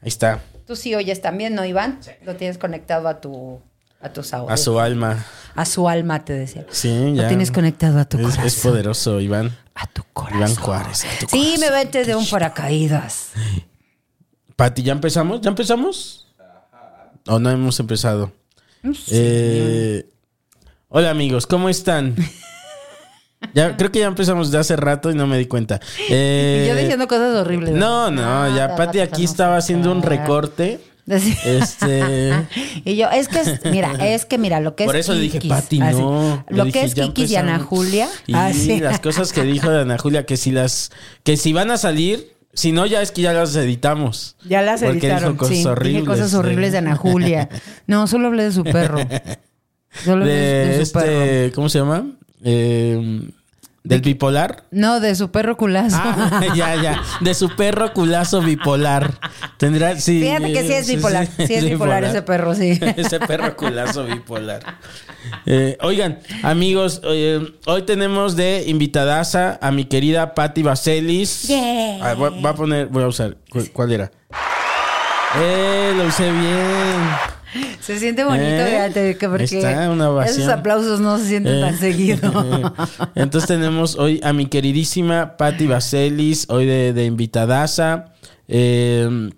Ahí está. Tú sí oyes también, ¿no, Iván? Lo tienes conectado a tu a tus audios. A su alma. A su alma, te decía. Sí, ya. Lo tienes conectado a tu Es, corazón. es poderoso, Iván. A tu corazón. Iván Juárez. a tu Sí, me vete de un paracaídas. Pati, ¿ya empezamos? ¿Ya empezamos? ¿O no hemos empezado? Eh, hola amigos, ¿cómo están? Ya, creo que ya empezamos de hace rato y no me di cuenta. Eh, y yo diciendo cosas horribles. No, no, ya Pati aquí estaba haciendo un recorte. Este. y yo, es que, es- mira, es que, mira, lo que Por es eso le dije, Kikis, Pati, no. Lo dije, que es ya Kikis y Ana. Julia. Y así. las cosas que dijo de Ana Julia, que si las, que si van a salir, si no, ya es que ya las editamos. Ya las Porque editaron. dijo cosas sí, horribles. Dije cosas horribles de Ana Julia. No, solo hablé de su perro. Solo hablé de, su perro. este, ¿cómo se llama? Eh, del bipolar. No, de su perro culazo. Ah, ya, ya. De su perro culazo bipolar. Tendrá, sí. Fíjate que sí es bipolar. Sí, es bipolar ese perro, sí. ese perro culazo bipolar. Eh, oigan, amigos, eh, hoy tenemos de invitadaza a mi querida Patti Vaselis. Yeah. Ah, voy, voy a poner, voy a usar. ¿Cuál, cuál era? Eh, lo usé bien. Se siente bonito, ¿Eh? fíjate, porque Está una ovación. esos aplausos no se sienten Eh, tan seguido. Entonces tenemos hoy a mi queridísima Patti Vaselis, hoy de, de invitadaza. Eh,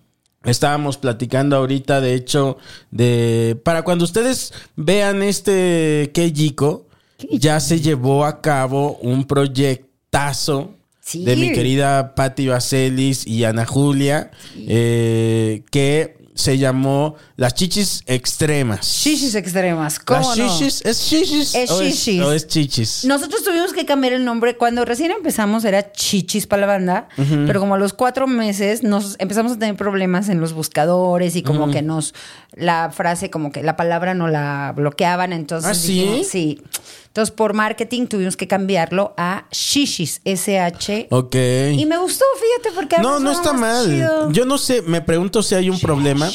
estábamos platicando ahorita, de hecho, de para cuando ustedes vean este Keijiko, ya se llevó a cabo un proyectazo Sí. de mi querida Patti Vaselis y Ana Julia, eh, que se llamó Las Chichis Extremas. Shishis extremas, ¿cómo Las no? chichis, ¿es chichis? Es o chichis. o es chichis? Nosotros tuvimos que cambiar el nombre. Cuando recién empezamos era Chichis para la banda, pero como a los cuatro meses nos empezamos a tener problemas en los buscadores y como que nos la frase, como que la palabra no la bloqueaban. Entonces ¿Ah, sí? dijimos, sí. Entonces por marketing tuvimos que cambiarlo a Shishis, S-H. Ok. Y me gustó, fíjate, porque No, no está mal. chido. Yo no sé, me pregunto si hay un problema.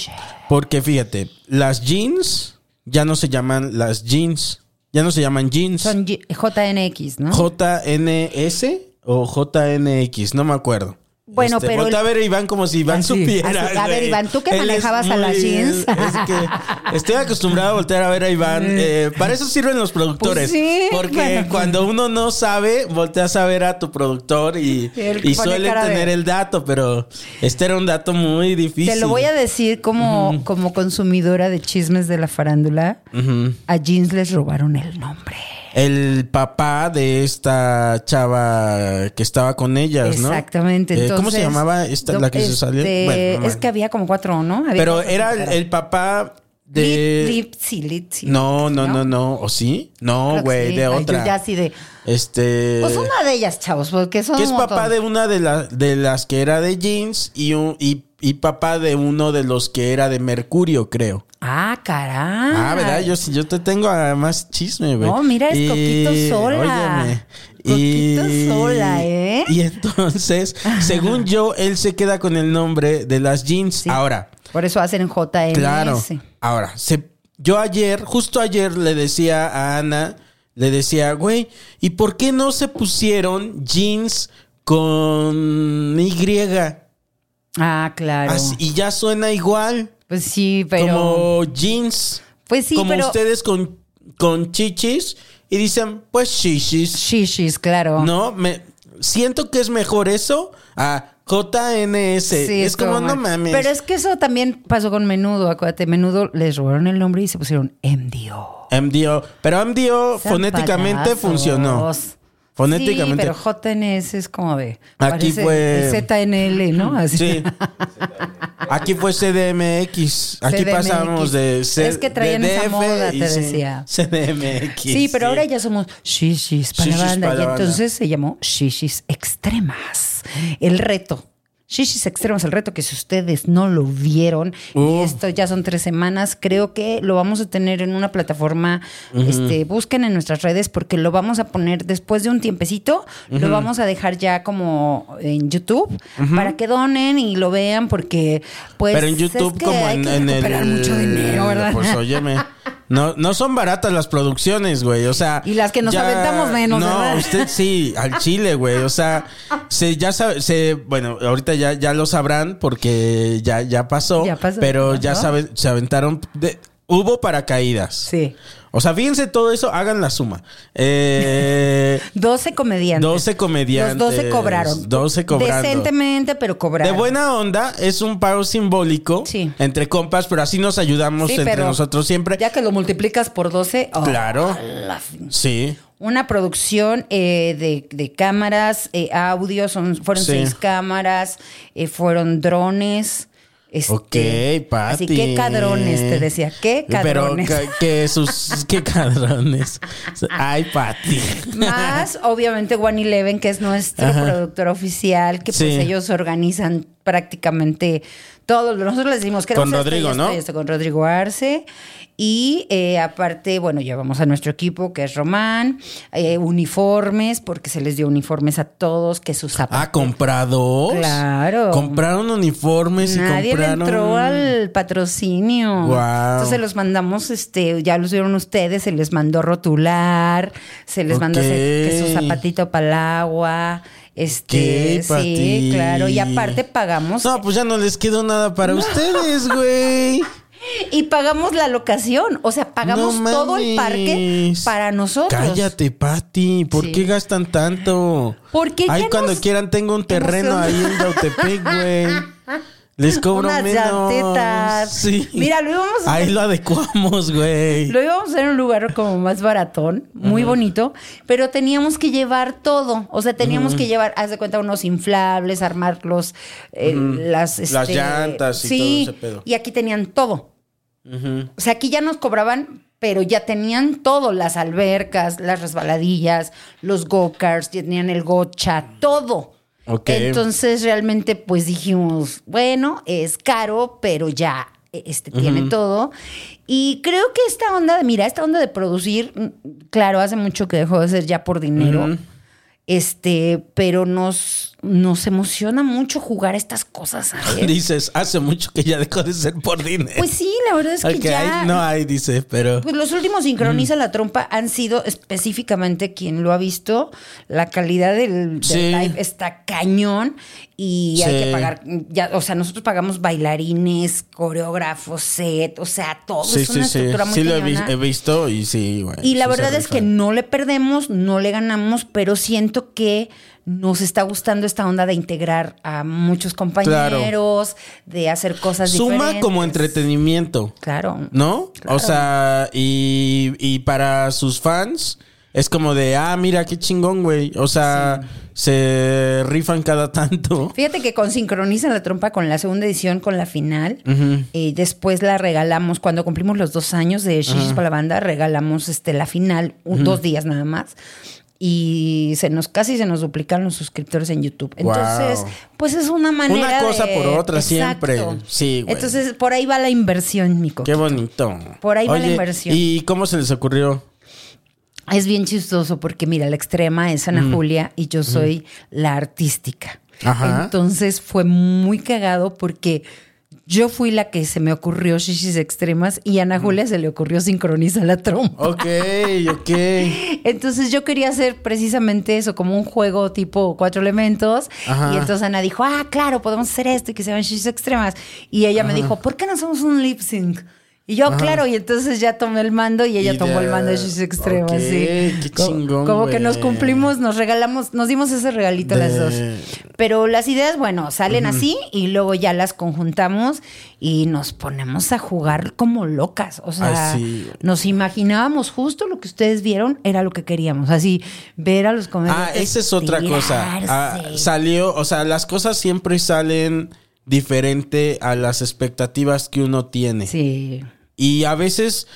Porque fíjate, las jeans ya no se llaman las jeans. Ya no se llaman jeans. Son JNX, ¿no? JNS o JNX, no me acuerdo. Bueno, pero voltea el- a ver a Iván como si Iván Así, supiera. así. A ver. Iván, ¿tú que Él manejabas a las jeans? Es que estoy acostumbrado a voltear a ver a Iván. Eh, para eso sirven los productores. Pues sí, porque bueno. cuando uno no sabe, volteas a ver a tu productor y, suele tener el dato, pero este era un dato muy difícil. Te lo voy a decir como, como consumidora de chismes de la farándula. A jeans les robaron el nombre. El papá de esta chava que estaba con ellas, ¿no? Exactamente. Eh, ¿Cómo se llamaba esta, la que se salió? este, Bueno, no es que había como cuatro, ¿no? Había Pero cuatro era el, papá de... Litzy, Litzy, No, no, ¿no? no. ¿O sí? No, güey, sí. de Ay, yo otra. ya así de. Este... Pues una de ellas, chavos, porque son. que es un papá de una de, la- de las que era de jeans y, un, y, y papá de uno de los que era de Mercurio, creo. Ah, caray. Ah, ¿verdad? Yo, yo te tengo a más chisme, güey. No, mira, es Y- Coquito Sola. óyeme, Coquito Sola, ¿eh? Y entonces, según yo, él se queda con el nombre de las jeans. Sí. Ahora, Por eso hacen JNS. claro. Ahora, se, yo ayer, justo ayer le decía a Ana, le decía, güey, ¿y por qué no se pusieron jeans con Y? Ah, claro. Así- y ya suena igual, Pues sí, pero. como jeans. Pues sí, como pero. ustedes con, con chichis y dicen, pues chichis. Shishis, claro. No, me siento que es mejor eso a JNS. Sí, es como, no mames. Pero es que eso también pasó con Menudo. Acuérdate, Menudo les robaron el nombre y se pusieron MDO. MDO. Pero MDO fonéticamente funcionó. Fonéticamente. Sí, pero JNS es como de. Aquí fue- ZNL, ¿no? Así. Sí. Aquí fue CDMX. Aquí CDMX. pasamos de C- Es que traían de esa moda, te decía. CDMX. Sí, pero ahora ya somos shishis para la banda. para y banda. entonces se llamó shishis extremas. El reto. Shishis extremas, el reto que si ustedes no lo vieron, y Uh. esto ya son tres semanas, creo que lo vamos a tener en una plataforma. este, busquen en nuestras redes porque lo vamos a poner después de un tiempecito, lo vamos a dejar ya como en YouTube para que donen y lo vean porque pues Pero en es YouTube que como hay en, que en el... mucho dinero, ¿verdad? Pues óyeme. No, no son baratas las producciones, güey. O sea. Y las que nos aventamos menos, No, ¿verdad? usted sí, al chile, güey. O sea, se ya sabe, se, bueno, ahorita ya, ya lo sabrán porque ya, ya pasó. Ya pasó, Pero ya ya saben, se aventaron. de- hubo paracaídas. Sí. O sea, fíjense todo eso, hagan la suma. Eh, 12 comediantes. 12 comediantes. Los 12 cobraron. 12 cobrando. Decentemente, pero de cobraron. buena onda, es un pago simbólico Sí. entre compas, pero así nos ayudamos Sí, entre nosotros siempre. Ya que lo multiplicas por 12. oh, Claro. la Sí. Una producción eh, de, de cámaras, eh, audio, son, fueron Sí. seis cámaras, eh, fueron drones. Este, Ok, Pati. Así que cadrones, te decía. ¿Qué cadrones? Pero que sus qué cadrones. Ay, Pati. Más, obviamente, One Eleven, que es nuestro Ajá. productor oficial, que Sí. pues ellos organizan prácticamente todo. Nosotros les decimos que Con Rodrigo, ¿no? con Rodrigo Arce. Y eh, aparte, bueno, llevamos a nuestro equipo, que es Román, eh, uniformes, porque se les dio uniformes a todos, que sus zapatos. Ah, comprados. Claro. Compraron uniformes Nadie y compraron. le entró al patrocinio. Guau. Entonces los mandamos, este, ya los vieron ustedes, se les mandó rotular, se les mandó que su zapatito para el agua. Este, sí, claro. Y aparte pagamos. No, pues ya no les quedó nada para ustedes, güey. Y pagamos la locación. O sea, pagamos No todo el parque para nosotros. Cállate, Pati. ¿Por Sí. qué gastan tanto? Porque Ahí ya cuando nos quieran tengo un terreno ahí en Yautepec, güey. Les cobro Unas menos. llantitas. Sí. Mira, lo íbamos a Ahí lo adecuamos, güey. Lo íbamos a hacer en un lugar como más baratón, muy bonito, pero teníamos que llevar todo. O sea, teníamos que llevar, haz de cuenta, unos inflables, armarlos, eh, las, Las este, llantas y sí, todo ese pedo. Y aquí tenían todo. O sea, aquí ya nos cobraban, pero ya tenían todo: las albercas, las resbaladillas, los go-karts, tenían el gocha, todo. Entonces, realmente, pues dijimos, bueno, es caro, pero ya este, tiene todo. Y creo que esta onda de, mira, esta onda de producir, mm, claro, hace mucho que dejó de ser ya por dinero. Este, pero nos, nos emociona mucho jugar estas cosas. ¿sabes? Dices, hace mucho que ya dejó de ser por dinero. Pues sí, la verdad es que Ok, ya. ahí no hay, dice, pero. Pues los últimos sincroniza la trompa han sido específicamente quien lo ha visto. La calidad del, del Sí. live está cañón y hay que pagar. Ya, o sea, nosotros pagamos bailarines, coreógrafos, set, o sea, todo. Sí, es una estructura muy Sí lo he, vi- he visto y sí, güey. Y la verdad es que no le perdemos, no le ganamos, pero siento que nos está gustando esta onda de integrar a muchos compañeros, de hacer cosas Suma diferentes. como entretenimiento. Claro. ¿No? Claro. O sea, y, y para sus fans es como de, ah, mira, qué chingón, güey. O sea, se rifan cada tanto. Fíjate que con Sincroniza la Trompa, con la segunda edición, con la final, y después la regalamos, cuando cumplimos los dos años de Shishis para la banda, regalamos este, la final, un- dos días nada más. Y se nos casi se nos duplican los suscriptores en YouTube. Entonces, Wow. pues es una manera. Una cosa de- por otra Exacto. siempre. Sí, güey. Entonces, por ahí va la inversión, Mico. Qué bonito. Por ahí va la inversión. ¿Y cómo se les ocurrió? Es bien chistoso porque, mira, la extrema es Ana Julia y yo soy la artística. Ajá. Entonces fue muy cagado porque Yo fui la que se me ocurrió shishis extremas y a Ana Julia se le ocurrió sincronizar la trompa. Ok, ok. Entonces yo quería hacer precisamente eso, como un juego tipo cuatro elementos. Ajá. Y entonces Ana dijo, ah, claro, podemos hacer esto y que se llaman shishis extremas. Y ella me dijo, ¿por qué no hacemos un lip sync? Y yo, claro, y entonces ya tomé el mando y ella Y tomó el mando de shishis extremas. Ok, sí. qué chingón, Como que nos cumplimos, nos regalamos, nos dimos ese regalito las De- dos. Pero las ideas, bueno, salen así y luego ya las conjuntamos y nos ponemos a jugar como locas. O sea, Ay, sí. nos imaginábamos justo lo que ustedes vieron, era lo que queríamos. Así, ver a los Ah, comediantes. esa es otra cosa. Ah, tirarse. salió, o sea, las cosas siempre salen diferente a las expectativas que uno tiene. Sí. Y a veces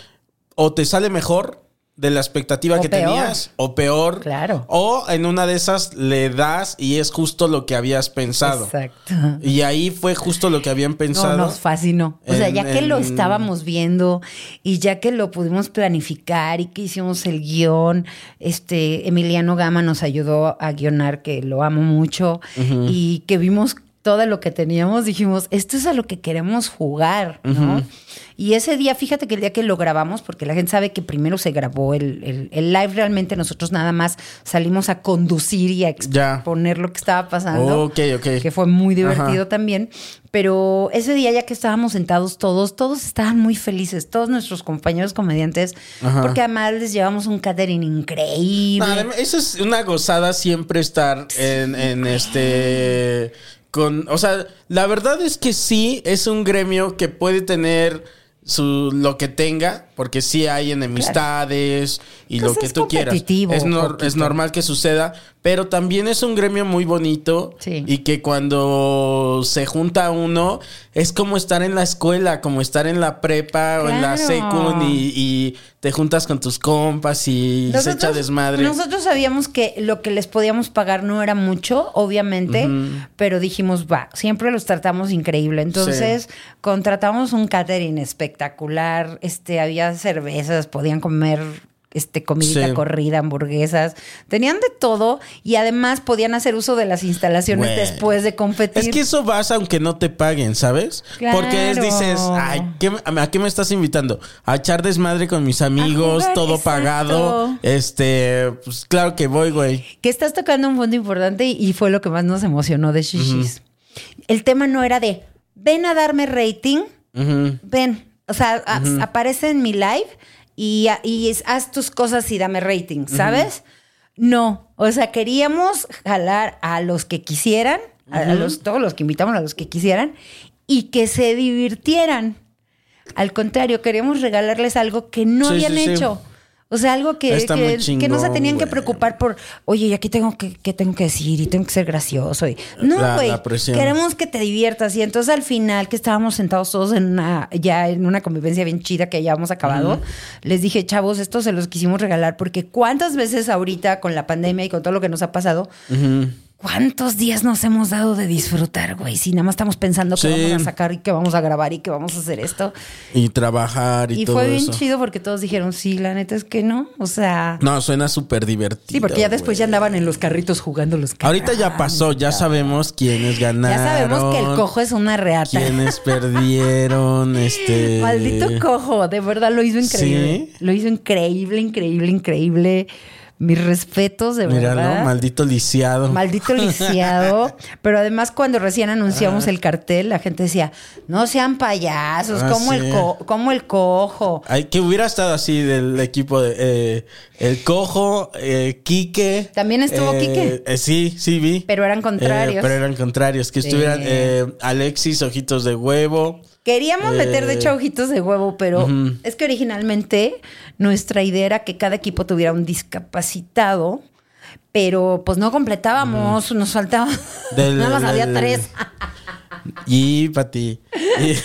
o te sale mejor de la expectativa O que peor. tenías o peor. Claro. O en una de esas le das y es justo lo que habías pensado. Exacto. Y ahí fue justo lo que habían No, pensado. nos fascinó. O sea, ya que lo estábamos viendo y ya que lo pudimos planificar y que hicimos el guion, este Emiliano Gama nos ayudó a guionar, que lo amo mucho, y que vimos todo lo que teníamos, dijimos, esto es a lo que queremos jugar, ¿no? Y ese día, fíjate que el día que lo grabamos, porque la gente sabe que primero se grabó el, el- el live, realmente nosotros nada más salimos a conducir y a Ya. exponer lo que estaba pasando Ok, ok. que fue muy divertido Ajá. también. Pero ese día, ya que estábamos sentados todos, todos estaban muy felices, todos nuestros compañeros comediantes, Ajá. porque además les llevamos un catering increíble. Además, eso es una gozada siempre estar en, en este. Con. O sea, la verdad es que sí es un gremio que puede tener su lo que tenga, porque sí hay enemistades y Pues lo que tú quieras. Es, nor- poquito. es normal que suceda, pero también es un gremio muy bonito Sí. y que cuando se junta uno es como estar en la escuela, como estar en la prepa o en la secund y, y te juntas con tus compas y se echa desmadre. Nosotros sabíamos que lo que les podíamos pagar no era mucho, obviamente, pero dijimos, va, siempre los tratamos increíble. Entonces, contratamos un catering espectacular, este, había cervezas, podían comer este comidita Sí. corrida, hamburguesas, tenían de todo y además podían hacer uso de las instalaciones después de competir. Es que eso vas aunque no te paguen, ¿sabes? Porque es, dices, ay, ¿qué ¿a qué me estás invitando? A echar desmadre con mis amigos, jugar, todo exacto. pagado. Este, pues claro que voy, güey. que estás tocando un punto importante y- fue lo que más nos emocionó de Shishis. El tema no era de, ven a darme rating, ven, o sea, aparece en mi live y, y es- haz tus cosas y dame rating, ¿sabes? No, o sea, queríamos jalar a los que quisieran, a, a los, todos los que invitamos a los que quisieran y que se divirtieran. Al contrario, queríamos regalarles algo que no Sí, habían sí, sí. O sea, algo que, que, que no se tenían que preocupar por, oye, ¿y aquí tengo que, qué tengo que decir y tengo que ser gracioso. Y, no, La- güey, la queremos que te diviertas. Y entonces al final, que estábamos sentados todos en una, ya en una convivencia bien chida que ya habíamos acabado, les dije, chavos, esto se los quisimos regalar porque cuántas veces ahorita con la pandemia y con todo lo que nos ha pasado, ¿cuántos días nos hemos dado de disfrutar, güey? Si nada más estamos pensando que Sí. vamos a sacar y que vamos a grabar y que vamos a hacer esto. Y trabajar y, Y, todo fue bien chido porque todos dijeron, sí, la neta es que no. O sea, No, suena súper divertido. sí, porque ya después ya andaban en los carritos jugando los Ahorita ya pasó, ya sabemos quiénes ganaron. Ya sabemos que el cojo es una reata. Quiénes perdieron, este... Maldito cojo, de verdad lo hizo increíble. ¿Sí? Lo hizo increíble, increíble, increíble. Mis respetos, de Míralo, verdad. maldito lisiado. Maldito lisiado. Pero además, cuando recién anunciamos el cartel, la gente decía: No sean payasos, Ah, como, sí. el co- como el cojo. Ay, que hubiera estado así del equipo de eh, el cojo, eh, Quique. ¿También estuvo eh, Quique? eh, sí, sí vi. Pero eran contrarios. Eh, pero eran contrarios. Que estuvieran eh, Alexis, ojitos de huevo. Queríamos meter, de Eh, hecho, ojitos de huevo, pero es que originalmente nuestra idea era que cada equipo tuviera un discapacitado, pero pues no completábamos, nos faltaba. Del- Nada más había del- tres. Y Pati. Y-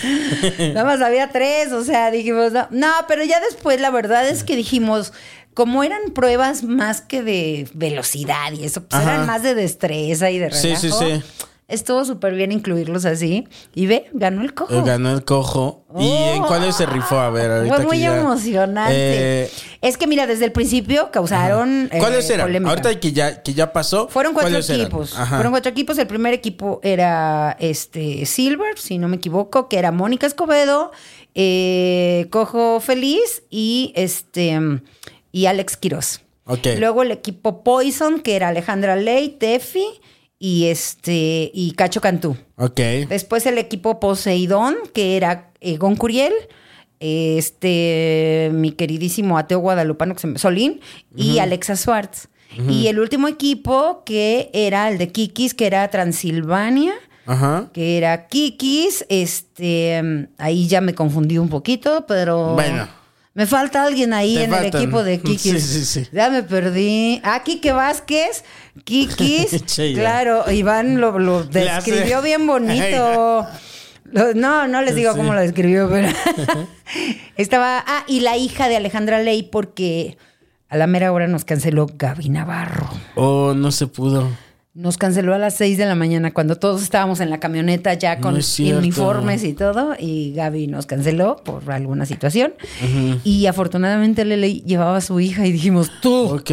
Nada más había tres, o sea, dijimos, no, no, pero ya después la verdad es que dijimos, como eran pruebas más que de velocidad y eso, pues Ajá. eran más de destreza y de relajo. Sí, sí, sí. Estuvo súper bien incluirlos así. Y ve, ganó el cojo. Eh, Ganó el cojo. ¿Y en cuáles se rifó? A ver, ahorita Oh. Fue muy ya- emocionante. Eh, es que mira, desde el principio causaron. eh, ¿Cuáles eran? polémica. Ahorita que ya, que ya pasó. Fueron cuatro equipos. Fueron cuatro equipos. El primer equipo era este Silver, si no me equivoco, que era Mónica Escobedo, eh, Cojo Feliz y este y Alex Quiroz. Ok. Luego el equipo Poison, que era Alejandra Ley, Tefi y este y Cacho Cantú. Ok. Después el equipo Poseidón, que era eh, Gon Curiel, este, mi queridísimo ateo guadalupano que se me- Solín y Alexa Schwartz. Y el último equipo que era el de Kikis, que era Transilvania, Ajá. que era Kikis, este, ahí ya me confundí un poquito, pero Bueno. Me falta alguien ahí Te en faltan. el equipo de Kikis. Sí, sí, sí. Ya me perdí. Ah, Quique Vázquez, Kikis, claro, Iván lo, describió bien bonito. No, no les digo Sí. cómo lo describió, pero estaba. Ah, y la hija de Alejandra Ley, porque a la mera hora nos canceló Gaby Navarro. Oh, no se pudo. Nos canceló a las 6 de la mañana cuando todos estábamos en la camioneta ya con No uniformes y todo. Y Gaby nos canceló por alguna situación. Y afortunadamente Lele llevaba a su hija y dijimos, tú. Ok.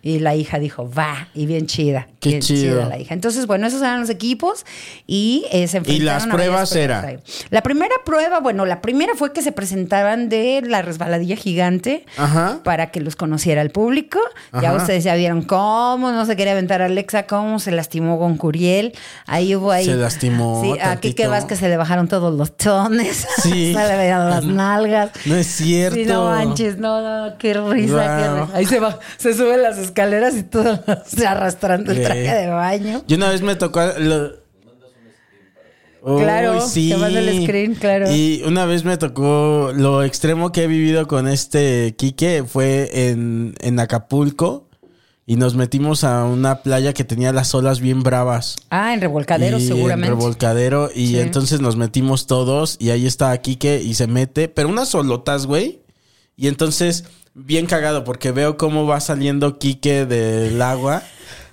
Y la hija dijo, va, y bien chida. Qué bien chido. chida la hija. Entonces, bueno, esos eran los equipos y eh, se enfrentaron las a pruebas era? La primera prueba, bueno, la primera fue que se presentaban de la resbaladilla gigante Ajá. para que los conociera el público. Ya ustedes ya vieron cómo no se quería aventar a Alexa, cómo se lastimó con Curiel. Ahí hubo ahí. Se lastimó Sí, a tantito. Kike Vázquez se le bajaron todos los tones. Sí. se le veían las nalgas. No es cierto. Sí, no manches, no, no, qué risa, qué Wow. risa. Ahí se va, se sube las escaleras y todo se arrastrando el traje de baño. Yo una vez me tocó. lo- Claro, sí. te screen, claro. Y una vez me tocó lo extremo que he vivido con este Quique fue en, en Acapulco y nos metimos a una playa que tenía las olas bien bravas. Ah, en revolcadero, Y seguramente. En revolcadero. Y Sí. entonces nos metimos todos. Y ahí estaba Quique y se mete. Pero unas solotas, güey. Y entonces, bien cagado, porque veo cómo va saliendo Quique del agua.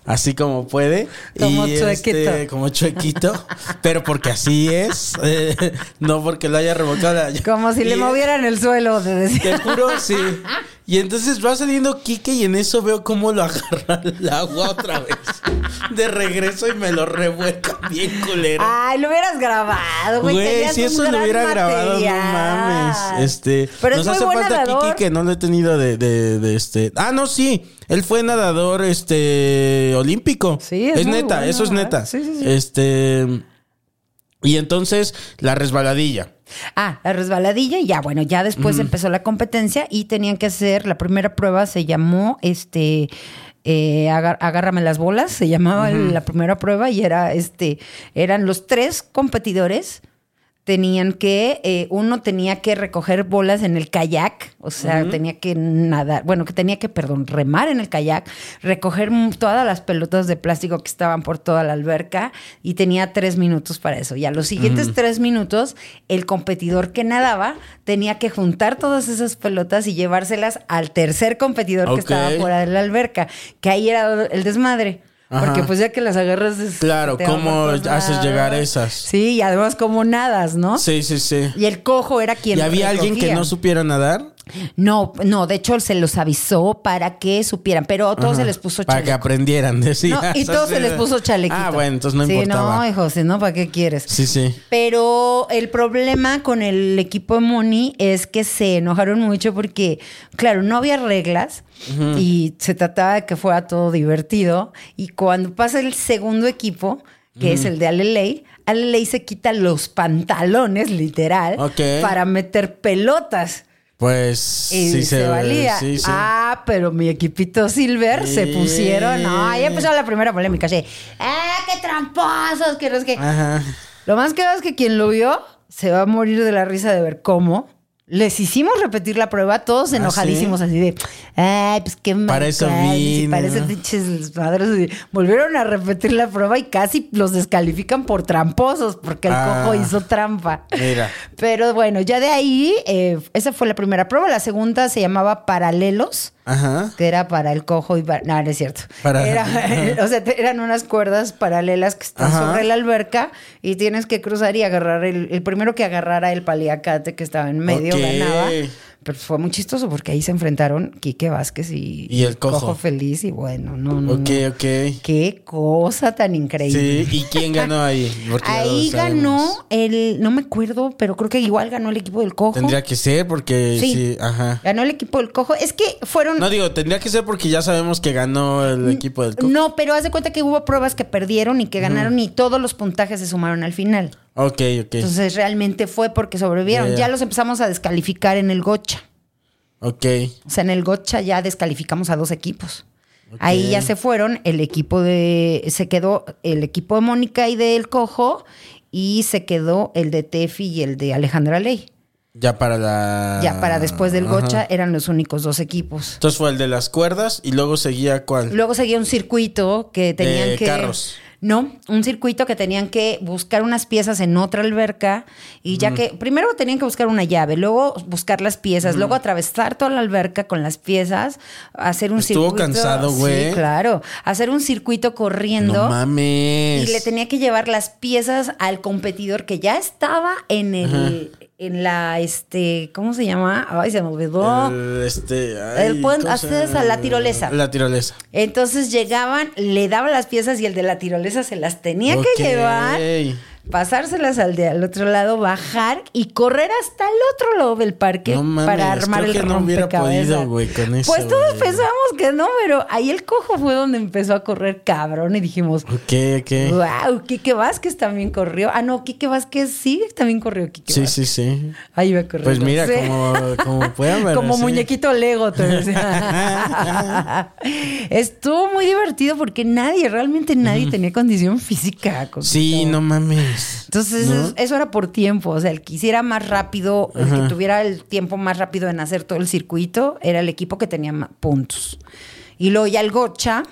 Así como puede. Como y chuequito. este, como chuequito. pero porque así es. eh, no porque lo haya revocado. Como si le Y- movieran el suelo, te decía. te juro, sí. Y entonces va saliendo Quique y en eso veo cómo lo agarra el agua otra vez. De regreso y me lo revuelca bien culero. Ay, lo hubieras grabado, güey. Güey, si eso lo hubiera grabado, no mames. Este, Pero nos es hace falta nadador. Kiki que no lo he tenido de, de, de este. Ah, no, sí. Él fue nadador este olímpico. Sí, es muy neta, bueno, eso es ¿eh? neta. Sí, sí, sí. Este y entonces la resbaladilla. Ah, la resbaladilla y ya, bueno, ya después empezó la competencia y tenían que hacer, la primera prueba se llamó, este, eh, agar- agárrame las bolas, se llamaba la primera prueba y era, este, eran los tres competidores, tenían que, eh, uno tenía que recoger bolas en el kayak, o sea, tenía que nadar, bueno, que tenía que, perdón, remar en el kayak, recoger todas las pelotas de plástico que estaban por toda la alberca y tenía tres minutos para eso. Y a los siguientes tres minutos, el competidor que nadaba tenía que juntar todas esas pelotas y llevárselas al tercer competidor que estaba fuera de la alberca, que ahí era el desmadre. Ajá. Porque pues ya que las agarras... es- Claro, ¿cómo haces llegar esas? Sí, y además como nadas, ¿no? Sí, sí, sí. Y el cojo era quien ¿Y había alguien que recogía. no supiera nadar? No, no, de hecho se los avisó para que supieran, pero a todos se les puso Para que chaleco. aprendieran, decía. No, y todos se les puso chalequito. Ah, bueno, entonces no sí, importaba. no, hijo, si no, ¿para qué quieres? Sí, sí. Pero el problema con el equipo de Moni es que se enojaron mucho porque, claro, no había reglas y se trataba de que fuera todo divertido. Y cuando pasa el segundo equipo, que es el de Aleley, Aleley se quita los pantalones, literal, para meter pelotas. Pues Y sí se, valía. Sí, sí. Ah, pero mi equipito Silver se Sí. pusieron. No, ya empezó la primera polémica. Así, ¡ah, qué tramposos! Que no sé qué. Ajá. Lo más que es que quien lo vio se va a morir de la risa de ver cómo. Les hicimos repetir la prueba, todos ¿Ah, enojadísimos, así de, ay, pues qué mal. Para eso cual, y vine, Parece ¿no? pinches madres. Volvieron a repetir la prueba y casi los descalifican por tramposos, porque el Ah. cojo hizo trampa. Mira. Pero bueno, ya de ahí, eh, esa fue la primera prueba. La segunda se llamaba Paralelos. Ajá. que era para el cojo y para... No, no es cierto. Para- Era- o sea, eran unas cuerdas paralelas que están Ajá. sobre la alberca y tienes que cruzar y agarrar el, el primero que agarrara el paliacate que estaba en medio Ok. ganaba. Pero fue muy chistoso porque ahí se enfrentaron Quique Vázquez y, Y el Cojo. Feliz y bueno, no, no, Ok, no. ok. Qué cosa tan increíble. Sí, ¿y quién ganó ahí? Porque Ahí ganó el, no me acuerdo, pero creo que igual ganó el equipo del Cojo. Tendría que ser porque sí, Sí. ajá. Ganó el equipo del Cojo. Es que fueron... No digo, tendría que ser porque ya sabemos que ganó el equipo del Coco. No, pero haz de cuenta que hubo pruebas que perdieron y que ganaron y todos los puntajes se sumaron al final. Ok, ok. Entonces realmente fue porque sobrevivieron. Ya, los empezamos a descalificar en el Gocha. ok. O sea, en el Gocha ya descalificamos a dos equipos. Ahí ya se fueron, el equipo de, se quedó el equipo de Mónica y del Cojo y se quedó el de Tefi y el de Alejandra Ley. Ya para la. Ya para después del Ajá. Gocha eran los únicos dos equipos. Entonces fue el de las cuerdas y luego seguía cuál. Luego seguía un circuito que tenían De que. carros. No, un circuito que tenían que buscar unas piezas en otra alberca y ya que primero tenían que buscar una llave, luego buscar las piezas, luego atravesar toda la alberca con las piezas, hacer un Estuvo circuito. cansado, güey. Sí, claro, hacer un circuito corriendo. No mames. Y le tenía que llevar las piezas al competidor que ya estaba en el, en la, este, ¿cómo se llama? Ay, se me olvidó. El, este, ay, El puente- ¿cómo se haces llama? a la tirolesa. La tirolesa. Entonces llegaban, le daban las piezas y el de la tirolesa se las tenía que llevar, pasárselas al de al otro lado, bajar y correr hasta el otro lado del parque No mames, para armar creo el que no hubiera podido, güey, con eso, Pues todos güey. pensábamos que no, pero ahí el cojo fue donde empezó a correr cabrón y dijimos, Ok, ok. wow, Quique Vázquez también corrió. Ah, no, Quique Vázquez sí, también corrió Quique Sí, Vázquez. sí, sí. Ahí iba a correr. Pues mira, Sí. como, como puedan ver. Como sí. muñequito Lego, te decía. Estuvo muy divertido porque nadie, realmente nadie tenía condición física. Sí, no mames. Entonces, eso era por tiempo. O sea, el que hiciera más rápido, el que tuviera el tiempo más rápido en hacer todo el circuito, era el equipo que tenía más puntos. Y luego ya el Gocha.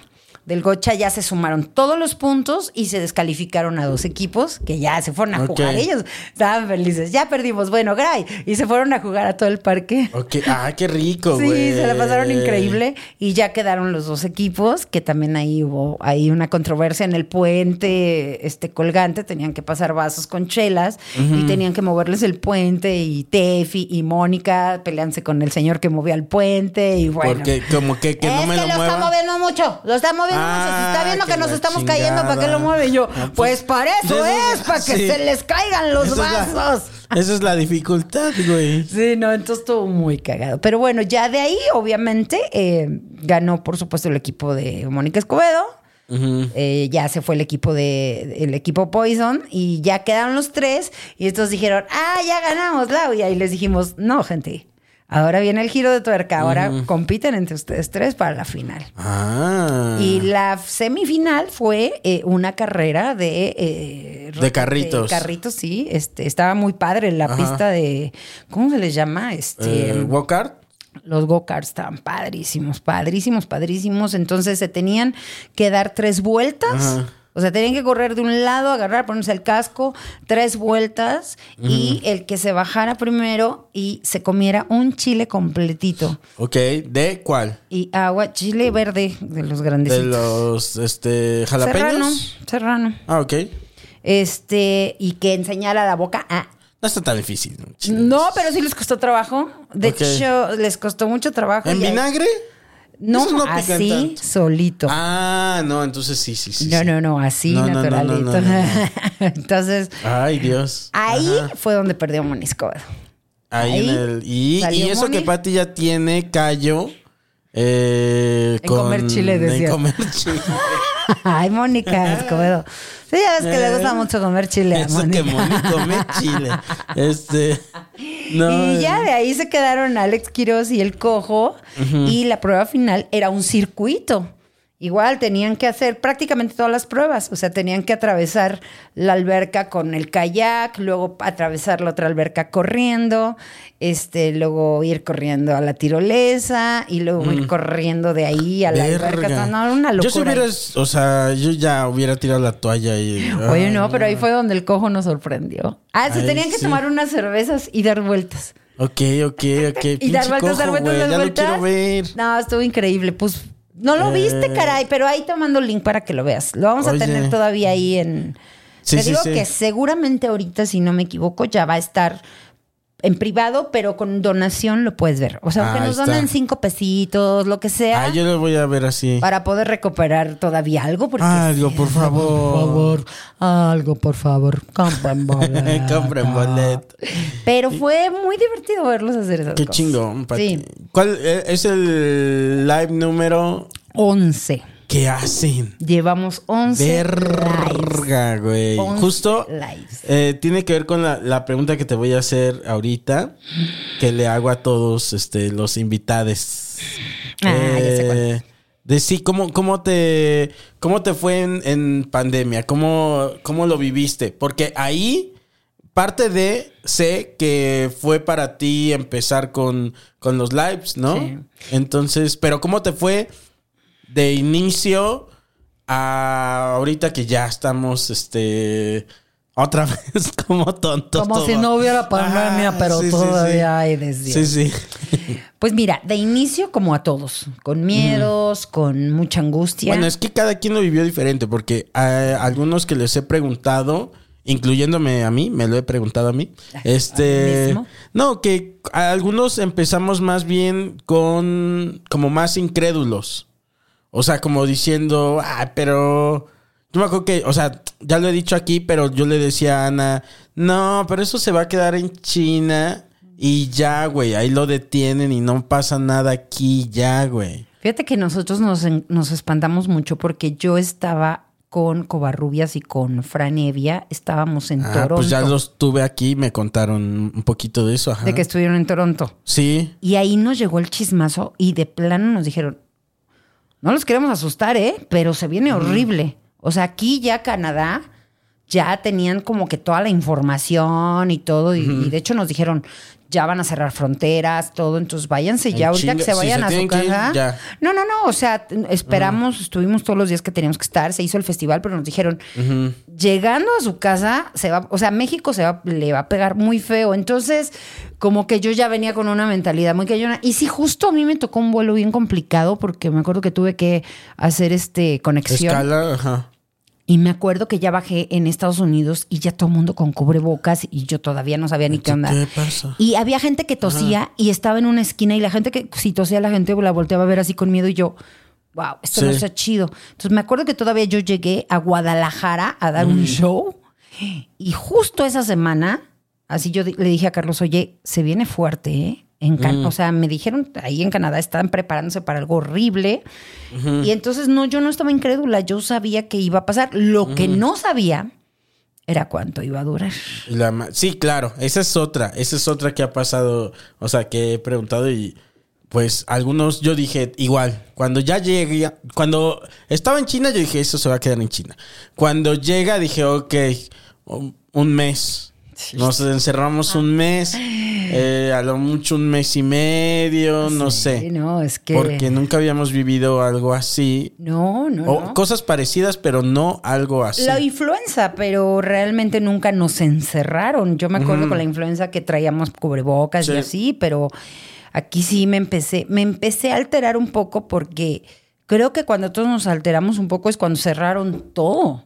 Del Gocha ya se sumaron todos los puntos y se descalificaron a dos equipos que ya se fueron a jugar. Ellos estaban felices. Ya perdimos. Bueno, Gray. Y se fueron a jugar a todo el parque. Ok, ah, qué rico, Sí, se la pasaron increíble y ya quedaron los dos equipos, que también ahí hubo ahí una controversia en el puente este colgante, tenían que pasar vasos con chelas y tenían que moverles el puente y Tefi y Mónica peleándose con el señor que movía el puente y bueno. Porque como que, que no me que lo está moviendo mucho, lo está moviendo está Ah, viendo que, que nos estamos cayendo, ¿para qué lo mueve? Y yo, Ah, pues, pues, para eso eso- es, para que sí. se les caigan los Esa es la- vasos. Esa es la dificultad, güey. Sí, no, entonces estuvo muy cagado. Pero bueno, ya de ahí, obviamente, eh, ganó, por supuesto, el equipo de Mónica Escobedo. Eh, ya se fue el equipo de el equipo Poison y ya quedaron los tres y estos dijeron ah ya ganamos Lau y ahí les dijimos no gente ahora viene el giro de tuerca ahora compiten entre ustedes tres para la final Ah. y la semifinal fue eh, una carrera de... eh, De carritos. de carritos, sí. Este, estaba muy padre la Ajá. pista de... ¿Cómo se les llama? Este, Eh, ¿Walkart? los go-karts estaban padrísimos, padrísimos, padrísimos. Entonces se tenían que dar tres vueltas. Ajá. O sea, tenían que correr de un lado, agarrar, ponerse el casco, tres vueltas y el que se bajara primero y se comiera un chile completito. Ok, ¿de cuál? Y agua, chile verde de los De grandecitos. los este Serrano, jalapeños. serrano. Ah, ok. Este, y que enseñara la boca a. No está tan difícil. No, pero sí les costó trabajo. De hecho, les costó mucho trabajo. ¿En ahí- vinagre? No, no así, solito. Ah, no, entonces sí, sí, sí. no, no, no, así, No, naturalito. no. Entonces, Ay, Dios. ahí Ajá. fue donde perdió Monisco. Ahí, ahí en el. Y, y eso Moni. que Pati ya tiene callo. Eh, En comer chile, En decía. comer chile. Ay, Mónica Escobedo. Sí, ya ves que le gusta mucho comer chile a Eh. Eso que Mónica. Come chile. Este. No. Y ya de ahí se quedaron Alex Quiroz y el cojo. Y la prueba final era un circuito. Igual tenían que hacer prácticamente todas las pruebas. O sea, tenían que atravesar la alberca con el kayak, luego atravesar la otra alberca corriendo, este, luego ir corriendo a la tirolesa y luego ir corriendo de ahí a la alberca. Verga. No, era una locura. Yo si o sea, yo ya hubiera tirado la toalla y. Oye, no, pero ahí fue donde el cojo nos sorprendió. Ah, se Ay, tenían que sí. tomar unas cervezas y dar vueltas. Ok, ok, ok. Y dar vueltas, dar vueltas, dar Ya lo vueltas. quiero ver. No, estuvo increíble. Pues no lo Eh. viste, caray, pero ahí te mando el link para que lo veas. Lo vamos a tener todavía ahí en. Sí, te sí, digo sí. que seguramente ahorita, si no me equivoco, ya va a estar en privado, pero con donación lo puedes ver. O sea, aunque nos está. donen cinco pesitos, lo que sea, Ah, yo lo voy a ver así. para poder recuperar todavía algo. Porque Algo, por favor. Por favor, algo, por favor. Compren boleto. Compren boleto. Pero fue muy divertido verlos hacer esas Qué cosas. chingón, Pati. Sí. ¿Cuál eh, es el live número 11. Que hacen? Llevamos 11 lives. Verga, güey. 11 Justo lives. eh, tiene que ver con la, la pregunta que te voy a hacer ahorita, que le hago a todos este, los invitados. Ah, cuál. de sí, ¿cómo, cómo, te, ¿cómo te fue en, en pandemia? ¿Cómo, ¿Cómo lo viviste? Porque ahí parte de sé que fue para ti empezar con, con los lives, ¿no? Sí. Entonces, pero ¿cómo te fue de inicio a ahorita que ya estamos, este, otra vez como tontos? Como si no hubiera pandemia, Ajá, pero sí, todavía sí. hay desde. Sí, sí. Pues mira, de inicio como a todos, con miedos, con mucha angustia. Bueno, es que cada quien lo vivió diferente, porque a algunos que les he preguntado, incluyéndome a mí, me lo he preguntado a mí, ¿A mí este, mismo? no, que a algunos empezamos más bien con, como más incrédulos, o sea, como diciendo, ah, pero, yo me acuerdo que, o sea, ya lo he dicho aquí, pero yo le decía a Ana, no, pero eso se va a quedar en China y ya, güey, ahí lo detienen y no pasa nada aquí, ya, güey. Fíjate que nosotros nos, nos espantamos mucho porque yo estaba con Covarrubias y con Fran Evia, estábamos en Ah, Toronto. pues ya los tuve aquí, me contaron un poquito de eso. Ajá. De que estuvieron en Toronto. Sí. Y ahí nos llegó el chismazo y de plano nos dijeron, no los queremos asustar, ¿eh? Pero se viene horrible. O sea, aquí ya Canadá ya tenían como que toda la información y todo. Y, y de hecho nos dijeron, ya van a cerrar fronteras, todo. Entonces váyanse En ya ahorita que se Si vayan se a su ir, casa. ya. No, no, no. O sea, esperamos, estuvimos todos los días que teníamos que estar. Se hizo el festival, pero nos dijeron, llegando a su casa, se va, o sea, México se va, le va a pegar muy feo. Entonces, como que yo ya venía con una mentalidad muy cañona. Y sí, justo a mí me tocó un vuelo bien complicado porque me acuerdo que tuve que hacer este conexión. Escala, ajá. Y me acuerdo que ya bajé en Estados Unidos y ya todo el mundo con cubrebocas y yo todavía no sabía ni qué onda. ¿Qué pasa? Y había gente que tosía y estaba en una esquina y la gente que si tosía la gente la volteaba a ver así con miedo y yo, wow, esto no está chido. Entonces me acuerdo que todavía yo llegué a Guadalajara a dar un show y justo esa semana, así yo le dije a Carlos, oye, se viene fuerte, ¿eh? En Can- O sea, me dijeron, ahí en Canadá están preparándose para algo horrible. Y entonces, no, yo no estaba incrédula, yo sabía que iba a pasar. Lo que no sabía era cuánto iba a durar. La sí, claro, esa es otra, esa es otra que ha pasado, o sea, que he preguntado y pues algunos yo dije igual, cuando ya llegué, cuando estaba en China yo dije, eso se va a quedar en China. Cuando llega dije, ok, un mes. Nos encerramos un mes, eh, a lo mucho un mes y medio, no Sí, sé. no, es que... Porque nunca habíamos vivido algo así. No, no, O no. cosas parecidas, pero no algo así. La influenza, pero realmente nunca nos encerraron. Yo me acuerdo con la influenza que traíamos cubrebocas Sí. y así, pero aquí sí me empecé, me empecé a alterar un poco porque creo que cuando todos nos alteramos un poco es cuando cerraron todo.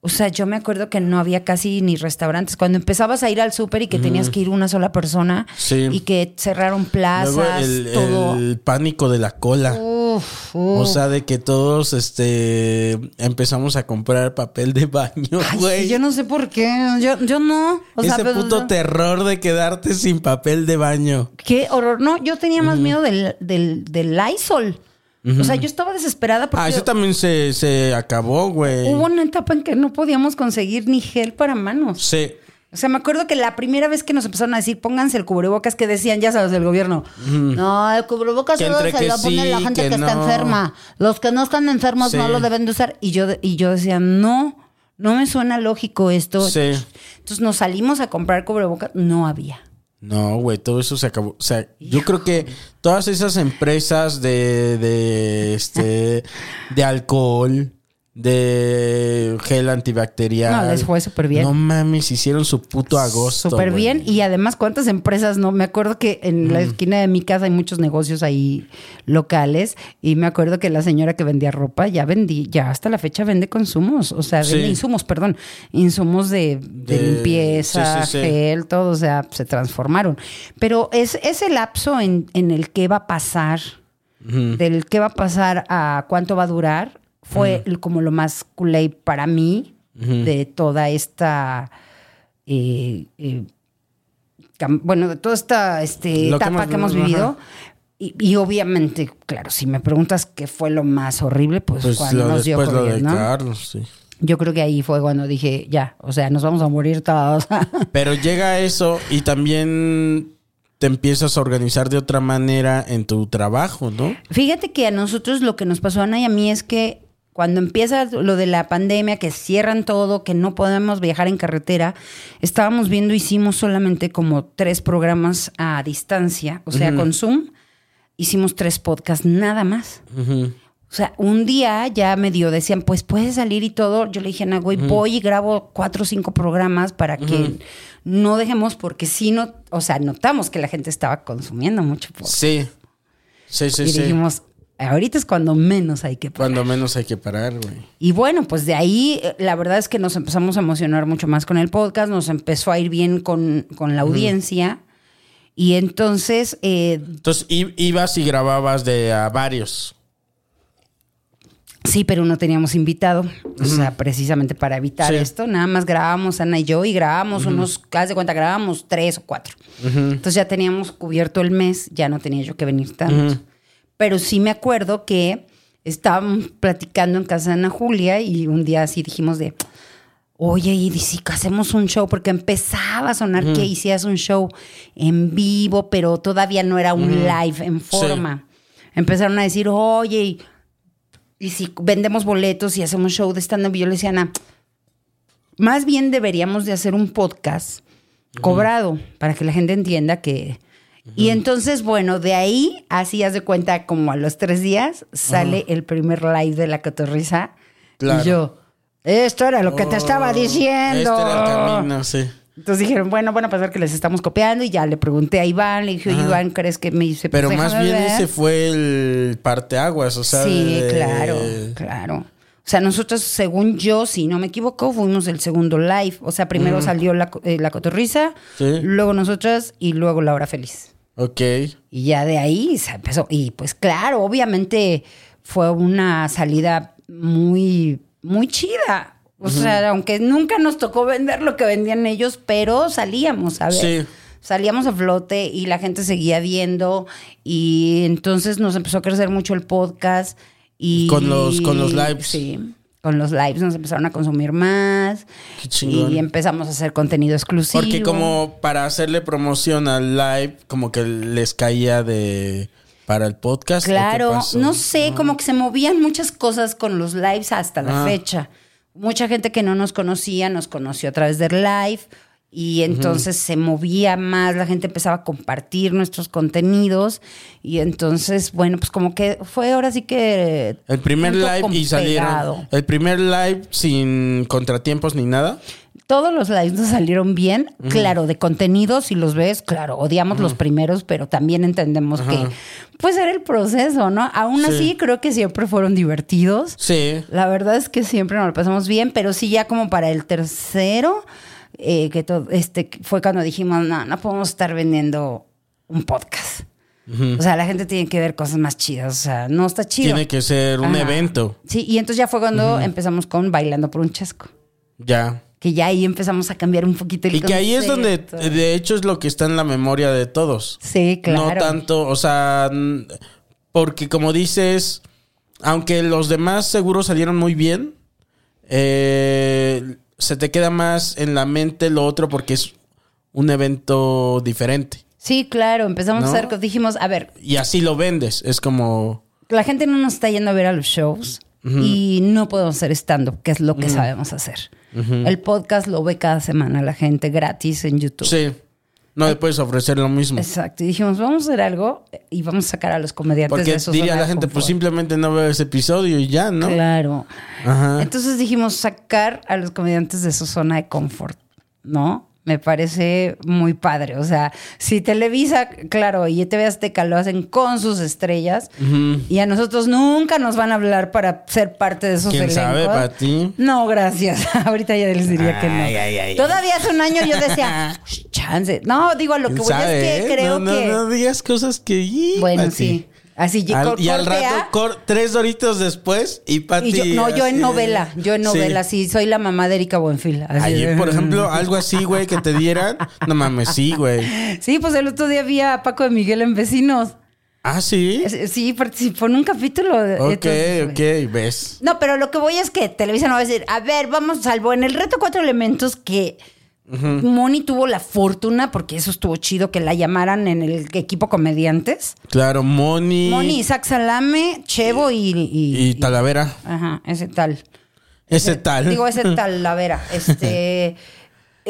O sea, yo me acuerdo que no había casi ni restaurantes. Cuando empezabas a ir al súper y que tenías que ir una sola persona Sí. y que cerraron plazas, Luego el, todo. el pánico de la cola. Uf, O uf. sea, de que todos este empezamos a comprar papel de baño, güey. sí, yo no sé por qué. Yo, yo no. O sea, Ese pero- puto terror de quedarte sin papel de baño. Qué horror. No, yo tenía más miedo del, del, del Lysol. O sea, yo estaba desesperada porque Ah, ese también se, se acabó, güey. hubo una etapa en que no podíamos conseguir ni gel para manos. Sí. O sea, me acuerdo que la primera vez que nos empezaron a decir, pónganse el cubrebocas, que decían, ya sabes, del gobierno. No, el cubrebocas Que solo se lo pone sí, la gente que que, está no. enferma. Los que no están enfermos Sí. no lo deben de usar. Y yo, y yo decía, no, no me suena lógico esto. Sí. Entonces nos salimos a comprar cubrebocas, no había. No, güey, todo eso se acabó. O sea, yo creo que todas esas empresas de, de este de alcohol, de gel antibacterial. No, les fue súper bien. No mames, hicieron su puto agosto. Súper bien. Y además, ¿cuántas empresas no? Me acuerdo que en la esquina de mi casa hay muchos negocios ahí locales. Y me acuerdo que la señora que vendía ropa ya vendí, ya hasta la fecha vende consumos. O sea, vende Sí. insumos, perdón. Insumos de, de De- limpieza, sí, sí, sí. gel, todo. O sea, se transformaron. Pero es ese lapso en, en el que va a pasar, del qué va a pasar a cuánto va a durar, fue como lo más culé para mí de toda esta. eh, eh, bueno, de toda esta este, que etapa hemos que hemos vivido. Y, y obviamente, claro, si me preguntas qué fue lo más horrible, pues, Pues cuando nos dio después lo COVID, de ¿no? Carlos, sí. Yo creo que ahí fue cuando dije, ya, o sea, nos vamos a morir todos. Pero llega eso y también te empiezas a organizar de otra manera en tu trabajo, ¿no? Fíjate que a nosotros lo que nos pasó, Ana y a mí, es que cuando empieza lo de la pandemia, que cierran todo, que no podemos viajar en carretera, estábamos viendo, hicimos solamente como tres programas a distancia, o sea, con Zoom, hicimos tres podcasts nada más. O sea, un día ya me dio, decían, pues puedes salir y todo. Yo le dije a Ana, güey, voy y grabo cuatro o cinco programas para que no dejemos, porque si no, o sea, notamos que la gente estaba consumiendo mucho podcast. Sí. Sí, sí, y sí. Ahorita es cuando menos hay que parar. Cuando menos hay que parar, güey. Y bueno, pues de ahí eh, la verdad es que nos empezamos a emocionar mucho más con el podcast, nos empezó a ir bien con, con la audiencia. Y entonces, eh, Entonces ibas y grababas de a varios. sí, pero no teníamos invitado. O sea, precisamente para evitar Sí. esto, nada más grabábamos Ana y yo y grabábamos unos, haz de cuenta, grabábamos tres o cuatro. Entonces ya teníamos cubierto el mes, ya no tenía yo que venir tanto. Pero sí me acuerdo que estábamos platicando en casa de Ana Julia y un día así dijimos de, oye, y si hacemos un show, porque empezaba a sonar que hicieras un show en vivo, pero todavía no era un live en forma. Empezaron a decir, oye, y, si vendemos boletos y hacemos show de stand-up, yo le decía, Ana, más bien deberíamos de hacer un podcast cobrado para que la gente entienda que... Y entonces, bueno, de ahí, así haz de cuenta, como a los tres días, sale el primer live de la cotorriza. Claro. Y yo, esto era lo que te estaba diciendo. Este era el camino, sí. Entonces dijeron, bueno, van a pasar que les estamos copiando. Y ya le pregunté a Iván, le dije, Iván, ¿crees que me dice? Pero más bien ver". ese fue el parteaguas, o sea. Sí, de- claro, claro. O sea, nosotros, según yo, si no me equivoco, fuimos el segundo live. O sea, primero salió la, eh, la cotorriza, Sí. luego nosotras y luego la hora feliz. Ok. Y ya de ahí se empezó. Y pues claro, obviamente fue una salida muy, muy chida. O sea, aunque nunca nos tocó vender lo que vendían ellos, pero salíamos, a ver. Sí. Salíamos a flote y la gente seguía viendo. Y entonces nos empezó a crecer mucho el podcast. Y Con los- con los lives. Sí. Con los lives nos empezaron a consumir más. Qué chingón. Y empezamos a hacer contenido exclusivo. Porque como para hacerle promoción al live, como que les caía de para el podcast. ¿o qué Claro, no sé, como que se movían muchas cosas con los lives hasta la Ah. fecha. Mucha gente que no nos conocía nos conoció a través del live y entonces se movía más, la gente empezaba a compartir nuestros contenidos y entonces, bueno, pues como que fue ahora sí que... El primer live y salieron. pegado. El primer live sin contratiempos ni nada. Todos los lives nos salieron bien, claro, de contenido, si los ves, claro, odiamos los primeros, pero también entendemos que pues era el proceso, ¿no? Aún Sí. así creo que siempre fueron divertidos. Sí. La verdad es que siempre nos lo pasamos bien, pero sí ya como para el tercero, eh, que todo, este, fue cuando dijimos, no, no podemos estar vendiendo un podcast. O sea, la gente tiene que ver cosas más chidas, o sea, no está chido. Tiene que ser un Ajá. evento. Sí, y entonces ya fue cuando empezamos con Bailando por un Chesco. Ya. Que ya ahí empezamos a cambiar un poquito el Y que ahí es donde, de hecho, es lo que está en la memoria de todos. Sí, claro. No tanto, o sea, porque como dices, aunque los demás seguros salieron muy bien, eh, se te queda más en la mente lo otro porque es un evento diferente. Sí, claro, empezamos ¿No? a hacer, dijimos, a ver, Y así lo vendes. Es como... la gente no nos está yendo a ver a los shows y no podemos hacer stand-up, que es lo que sabemos hacer. El podcast lo ve cada semana la gente gratis en YouTube. Sí. No le puedes ofrecer lo mismo. Exacto. Y dijimos, vamos a hacer algo y vamos a sacar a los comediantes Porque de su diría zona la gente, pues simplemente no veo ese episodio y ya, ¿no? Claro. Ajá. Entonces dijimos sacar a los comediantes de su zona de confort, ¿no? Me parece muy padre. O sea, si Televisa, claro, y TV Azteca lo hacen con sus estrellas, y a nosotros nunca nos van a hablar para ser parte de esos ¿Quién elencos. sabe, para ti? No, gracias. Ahorita ya les diría que no. Ay, ay, ay, Todavía hace un año yo decía, chance. No, digo, a lo que ¿Quién voy es sabe, que eh? creo no, no, que. no digas cosas que... bueno, sí. Así y Al- y rato, A, cor- tres doritos después, y Pati... y yo, no, yo en novela, yo en novela, sí, soy la mamá de Erika Buenfil. Ayer, por ejemplo, algo así, güey, que te dieran. No mames, sí, güey. Sí, pues el otro día vi a Paco de Miguel en Vecinos. Ah, sí. Sí, participó en un capítulo. de- Ok, entonces, ok, ves. No, pero lo que voy es que Televisa no va a decir, a ver, vamos, salvo en el reto cuatro elementos que Moni tuvo la fortuna, porque eso estuvo chido, que la llamaran en el equipo comediantes. Claro, Moni. Moni, Isaac Salame, Chevo y... y- Y Talavera. Ajá, ese tal. Ese tal. Digo, ese Talavera. Este...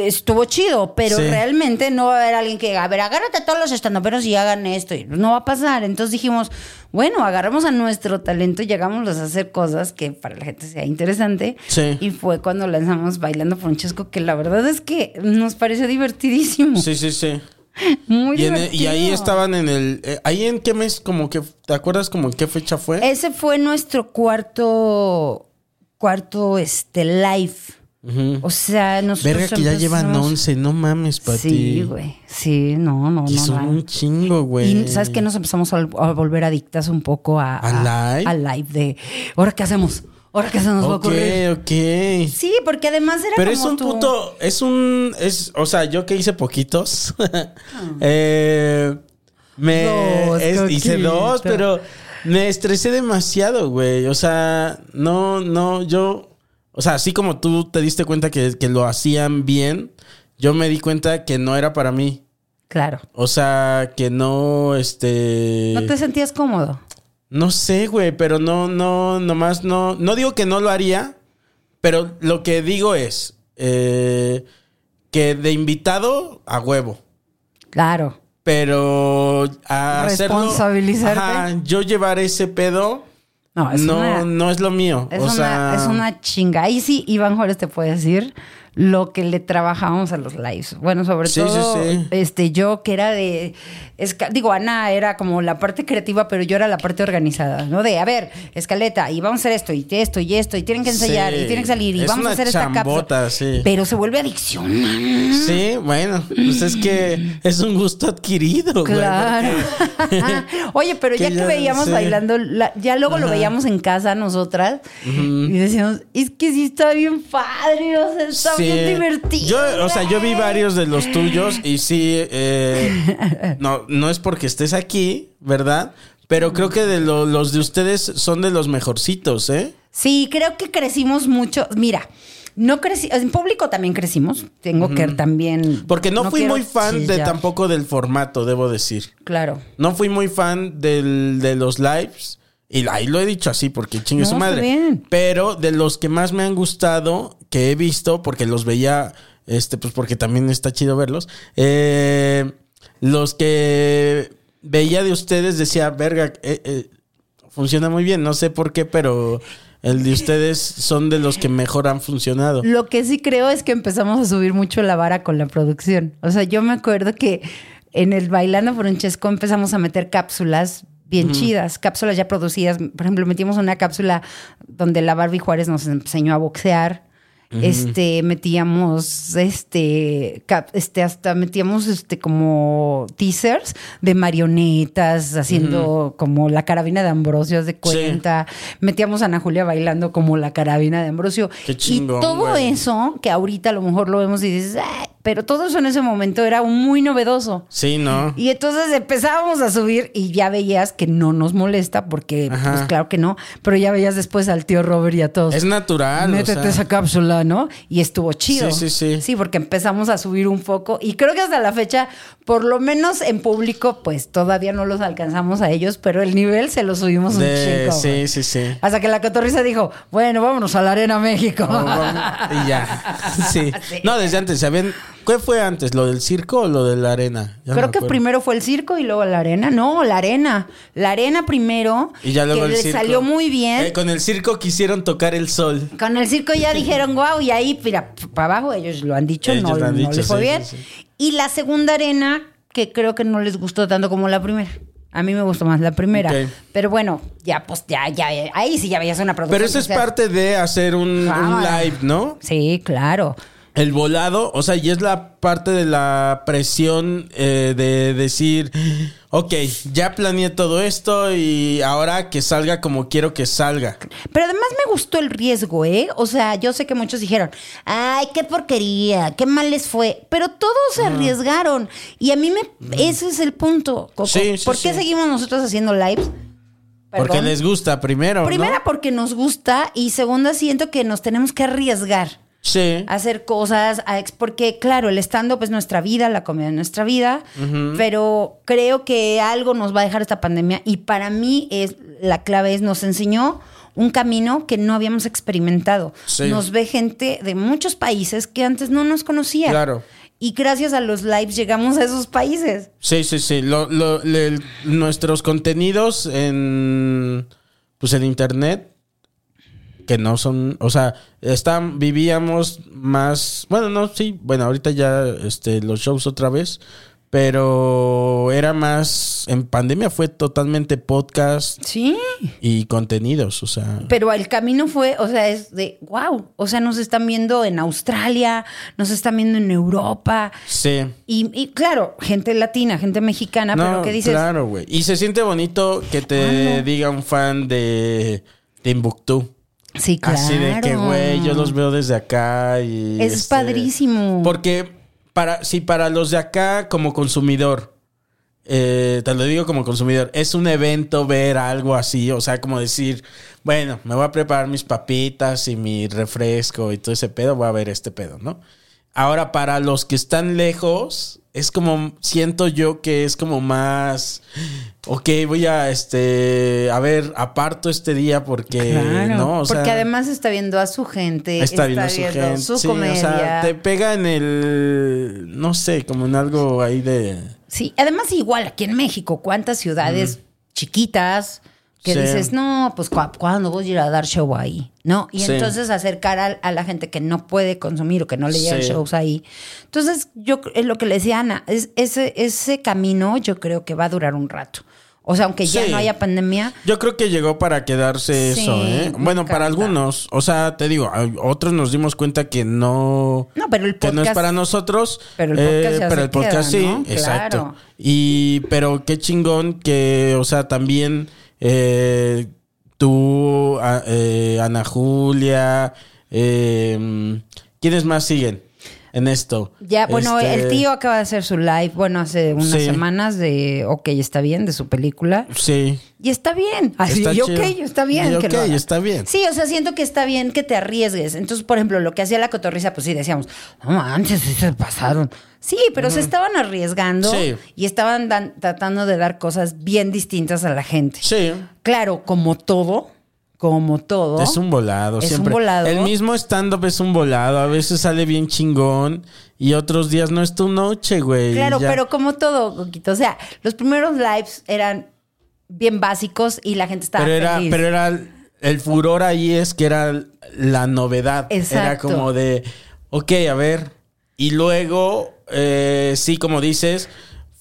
Estuvo chido, pero Sí. realmente no va a haber alguien que diga, a ver, agárrate a todos los estandoperos y hagan esto. Y no va a pasar. Entonces dijimos, bueno, agarramos a nuestro talento y llegamos a hacer cosas que para la gente sea interesante. Sí. Y fue cuando lanzamos Bailando Francesco, que la verdad es que nos pareció divertidísimo. Sí, sí, sí. Muy Y, en el- divertido. y ahí estaban en el. eh, ¿Ahí en qué mes? Como que. ¿Te acuerdas como en qué fecha fue? Ese fue nuestro cuarto, cuarto, este, live. O sea, nosotros Verga que ya llevan empezamos- 11, no mames, Pati. Sí, güey. Sí, no, no, Y no. son un chingo, güey. Y sabes que nos empezamos a, a volver adictas un poco a, ¿A live? al live de ¿ahora qué hacemos? ¿Ahora qué se nos va a Ok, ocurrir? ok. Sí, porque además era Pero es un puto. Es un. Es, o sea, yo que hice poquitos. eh, me. Dos, es- hice dos, pero me estresé demasiado, güey. O sea, no, no, yo. O sea, así como tú te diste cuenta que, que lo hacían bien, yo me di cuenta que no era para mí. Claro. O sea, que no, este. ¿No te sentías cómodo? No sé, güey, pero no, no, nomás no. No digo que no lo haría, pero lo que digo es eh, que de invitado a huevo. Claro. Pero a hacerlo. Responsabilizarte. Ajá, yo llevar ese pedo. No, es no, una- no es lo mío. Es, o una, sea, es una chinga. Ahí sí, Iván Juárez te puede decir lo que le trabajábamos a los lives. Bueno, sobre Sí, todo, sí, sí. este, yo que era de. digo, Ana era como la parte creativa, pero yo era la parte organizada, ¿no? De, a ver, escaleta, y vamos a hacer esto, y esto, y esto, y tienen que ensayar, y tienen que salir, y Es vamos a hacer esta chambota, cápsula. sí. Pero se vuelve adicción. Sí, bueno, pues es que es un gusto adquirido. Claro. Oye, pero Que ya que veíamos bailando, la- ya luego lo veíamos en casa nosotras y decíamos, es que sí está bien padre, o sea, está Sí. Bien divertido. Yo, o sea, yo vi güey". varios de los tuyos y sí, eh, no, no es porque estés aquí, ¿verdad? Pero creo que de lo- los de ustedes son de los mejorcitos, ¿eh? Sí, creo que crecimos mucho. Mira, no crecí, en público también crecimos. Tengo que también. Porque no, fui muy fan de tampoco del formato, debo decir. Claro. No fui muy fan del, de los lives. Y ahí lo he dicho así porque chingue No, su madre. bien. Pero de los que más me han gustado, que he visto, porque los veía, este, pues porque también está chido verlos. eh, los que veía de ustedes decía, verga, eh, eh, funciona muy bien. No sé por qué, pero el de ustedes son de los que mejor han funcionado. Lo que sí creo es que empezamos a subir mucho la vara con la producción. O sea, yo me acuerdo que en el Bailando Francesco empezamos a meter cápsulas bien chidas, cápsulas ya producidas. Por ejemplo, metimos una cápsula donde la Barbie Juárez nos enseñó a boxear. Este, metíamos, este, cap- este, hasta metíamos, este, como teasers de marionetas haciendo como la carabina de Ambrosio, de cuenta. Metíamos a Ana Julia bailando como la carabina de Ambrosio. Qué chingón, y todo güey. eso, que ahorita a lo mejor lo vemos y dices, "Ay", pero todo eso en ese momento era muy novedoso. Sí, ¿no? Y entonces empezábamos a subir y ya veías que no nos molesta, porque Ajá. pues claro que no, pero ya veías después al tío Robert y a todos. Es natural. o Métete sea. esa cápsula, ¿no? Y estuvo chido. Sí, sí, sí. Sí, porque empezamos a subir un poco y creo que hasta la fecha, por lo menos en público, pues todavía no los alcanzamos a ellos, pero el nivel se lo subimos un De- chico. sí, sí, sí. Hasta que la cotorriza dijo, bueno, vámonos a la Arena México. Oh, y ya. Sí. Sí. No, desde antes se habían ¿Qué fue antes? ¿Lo del circo o lo de la arena? Ya Creo que primero fue el circo y luego la arena. No, la arena. La arena primero. Y ya luego que el le circo. salió muy bien. Eh, con el circo quisieron tocar el sol. Con el circo ya dijeron, wow, y ahí, mira, para abajo ellos lo han dicho, Ellos no, lo han no dicho, les fue sí, bien. sí, sí. Y la segunda arena, que creo que no les gustó tanto como la primera. A mí me gustó más la primera. Pero bueno, ya, pues ya, ya, ahí sí ya veías una producción. Pero eso es o sea, parte de hacer un, live, ¿no? Sí, claro. El volado, o sea, y es la parte de la presión eh, de decir, ok, ya planeé todo esto y ahora que salga como quiero que salga. Pero además me gustó el riesgo, ¿eh? O sea, yo sé que muchos dijeron, ay, qué porquería, qué mal les fue. Pero todos se arriesgaron. Y a mí me... Ese es el punto, Coco. Sí, sí, ¿Por qué sí. seguimos nosotros haciendo lives? Porque les gusta primero. ¿no? Primera, porque nos gusta. Y segunda, siento que nos tenemos que arriesgar. Sí. a hacer cosas, a porque claro, el stand-up es nuestra vida, la comida es nuestra vida, pero creo que algo nos va a dejar esta pandemia y para mí es la clave es nos enseñó un camino que no habíamos experimentado. Sí. Nos ve gente de muchos países que antes no nos conocía. Claro. Y gracias a los lives llegamos a esos países. Sí, sí, sí. Lo- lo- le- nuestros contenidos en pues en internet que no son, o sea, están vivíamos más, bueno, no, sí, bueno, ahorita ya este los shows otra vez, pero era más en pandemia fue totalmente podcast Sí. y contenidos, o sea, Pero el camino fue, o sea, es de wow. O sea, nos están viendo en Australia, nos están viendo en Europa. sí. Y, y claro, gente latina, gente mexicana, pero que dices, Claro, güey. Y se siente bonito que te Ah, no. diga un fan de Timbuktu. Sí, claro. Así de que, güey, yo los veo desde acá y... Es este, padrísimo. Porque para, si para los de acá como consumidor, eh, te lo digo como consumidor, es un evento ver algo así, o sea, como decir, bueno, me voy a preparar mis papitas y mi refresco y todo ese pedo, voy a ver este pedo, ¿no? Ahora, para los que están lejos, es como, siento yo que es como más, ok, voy a, este, a ver, aparto este día porque, Claro, ¿no? O sea, porque además está viendo a su gente, Está viendo su gente. su sí, o comedia. sea, te pega en el. No sé, como en algo ahí de. Sí, además igual aquí en México, cuántas ciudades chiquitas que Sí. dices, no, pues ¿cu- ¿cuándo voy a ir a dar show ahí? ¿No? Y Sí. entonces acercar a, a la gente que no puede consumir o que no le llegan Sí. shows ahí. Entonces, yo es lo que le decía Ana, es, ese, ese camino yo creo que va a durar un rato. O sea, aunque ya no haya pandemia, Yo creo que llegó para quedarse eso, ¿eh? Bueno, para algunos. O sea, te digo, otros nos dimos cuenta que no. No, pero el Que no es podcast- para nosotros. pero el podcast eh, ya pero se el podcast queda, sí, ¿no? exacto. Claro. Y, pero qué chingón que, o sea, también eh, tú, a- eh, Ana Julia, eh, ¿quiénes más siguen en esto? Ya, bueno, Este, el tío acaba de hacer su live, bueno, hace unas Sí. semanas de Ok, está bien, de su película. Sí. Y está bien. Así, Está y ok, chido. está bien. Y que lo ok, está bien. Sí, o sea, siento que está bien que te arriesgues. Entonces, por ejemplo, lo que hacía la cotorriza, pues sí, decíamos, no, antes sí se pasaron. Sí, pero se estaban arriesgando Sí. y estaban tratando de dar cosas bien distintas a la gente. Sí. Claro, como todo, como todo. Es un volado, Es un volado. El mismo stand-up es un volado. A veces sale bien chingón y otros días no es tu noche, güey. Claro, Ya. pero como todo, Coquito. O sea, los primeros lives eran bien básicos y la gente estaba Pero era, feliz. pero era el furor ahí es que era la novedad. Era Exacto. como de, ok, a ver. Y luego, eh, sí, como dices,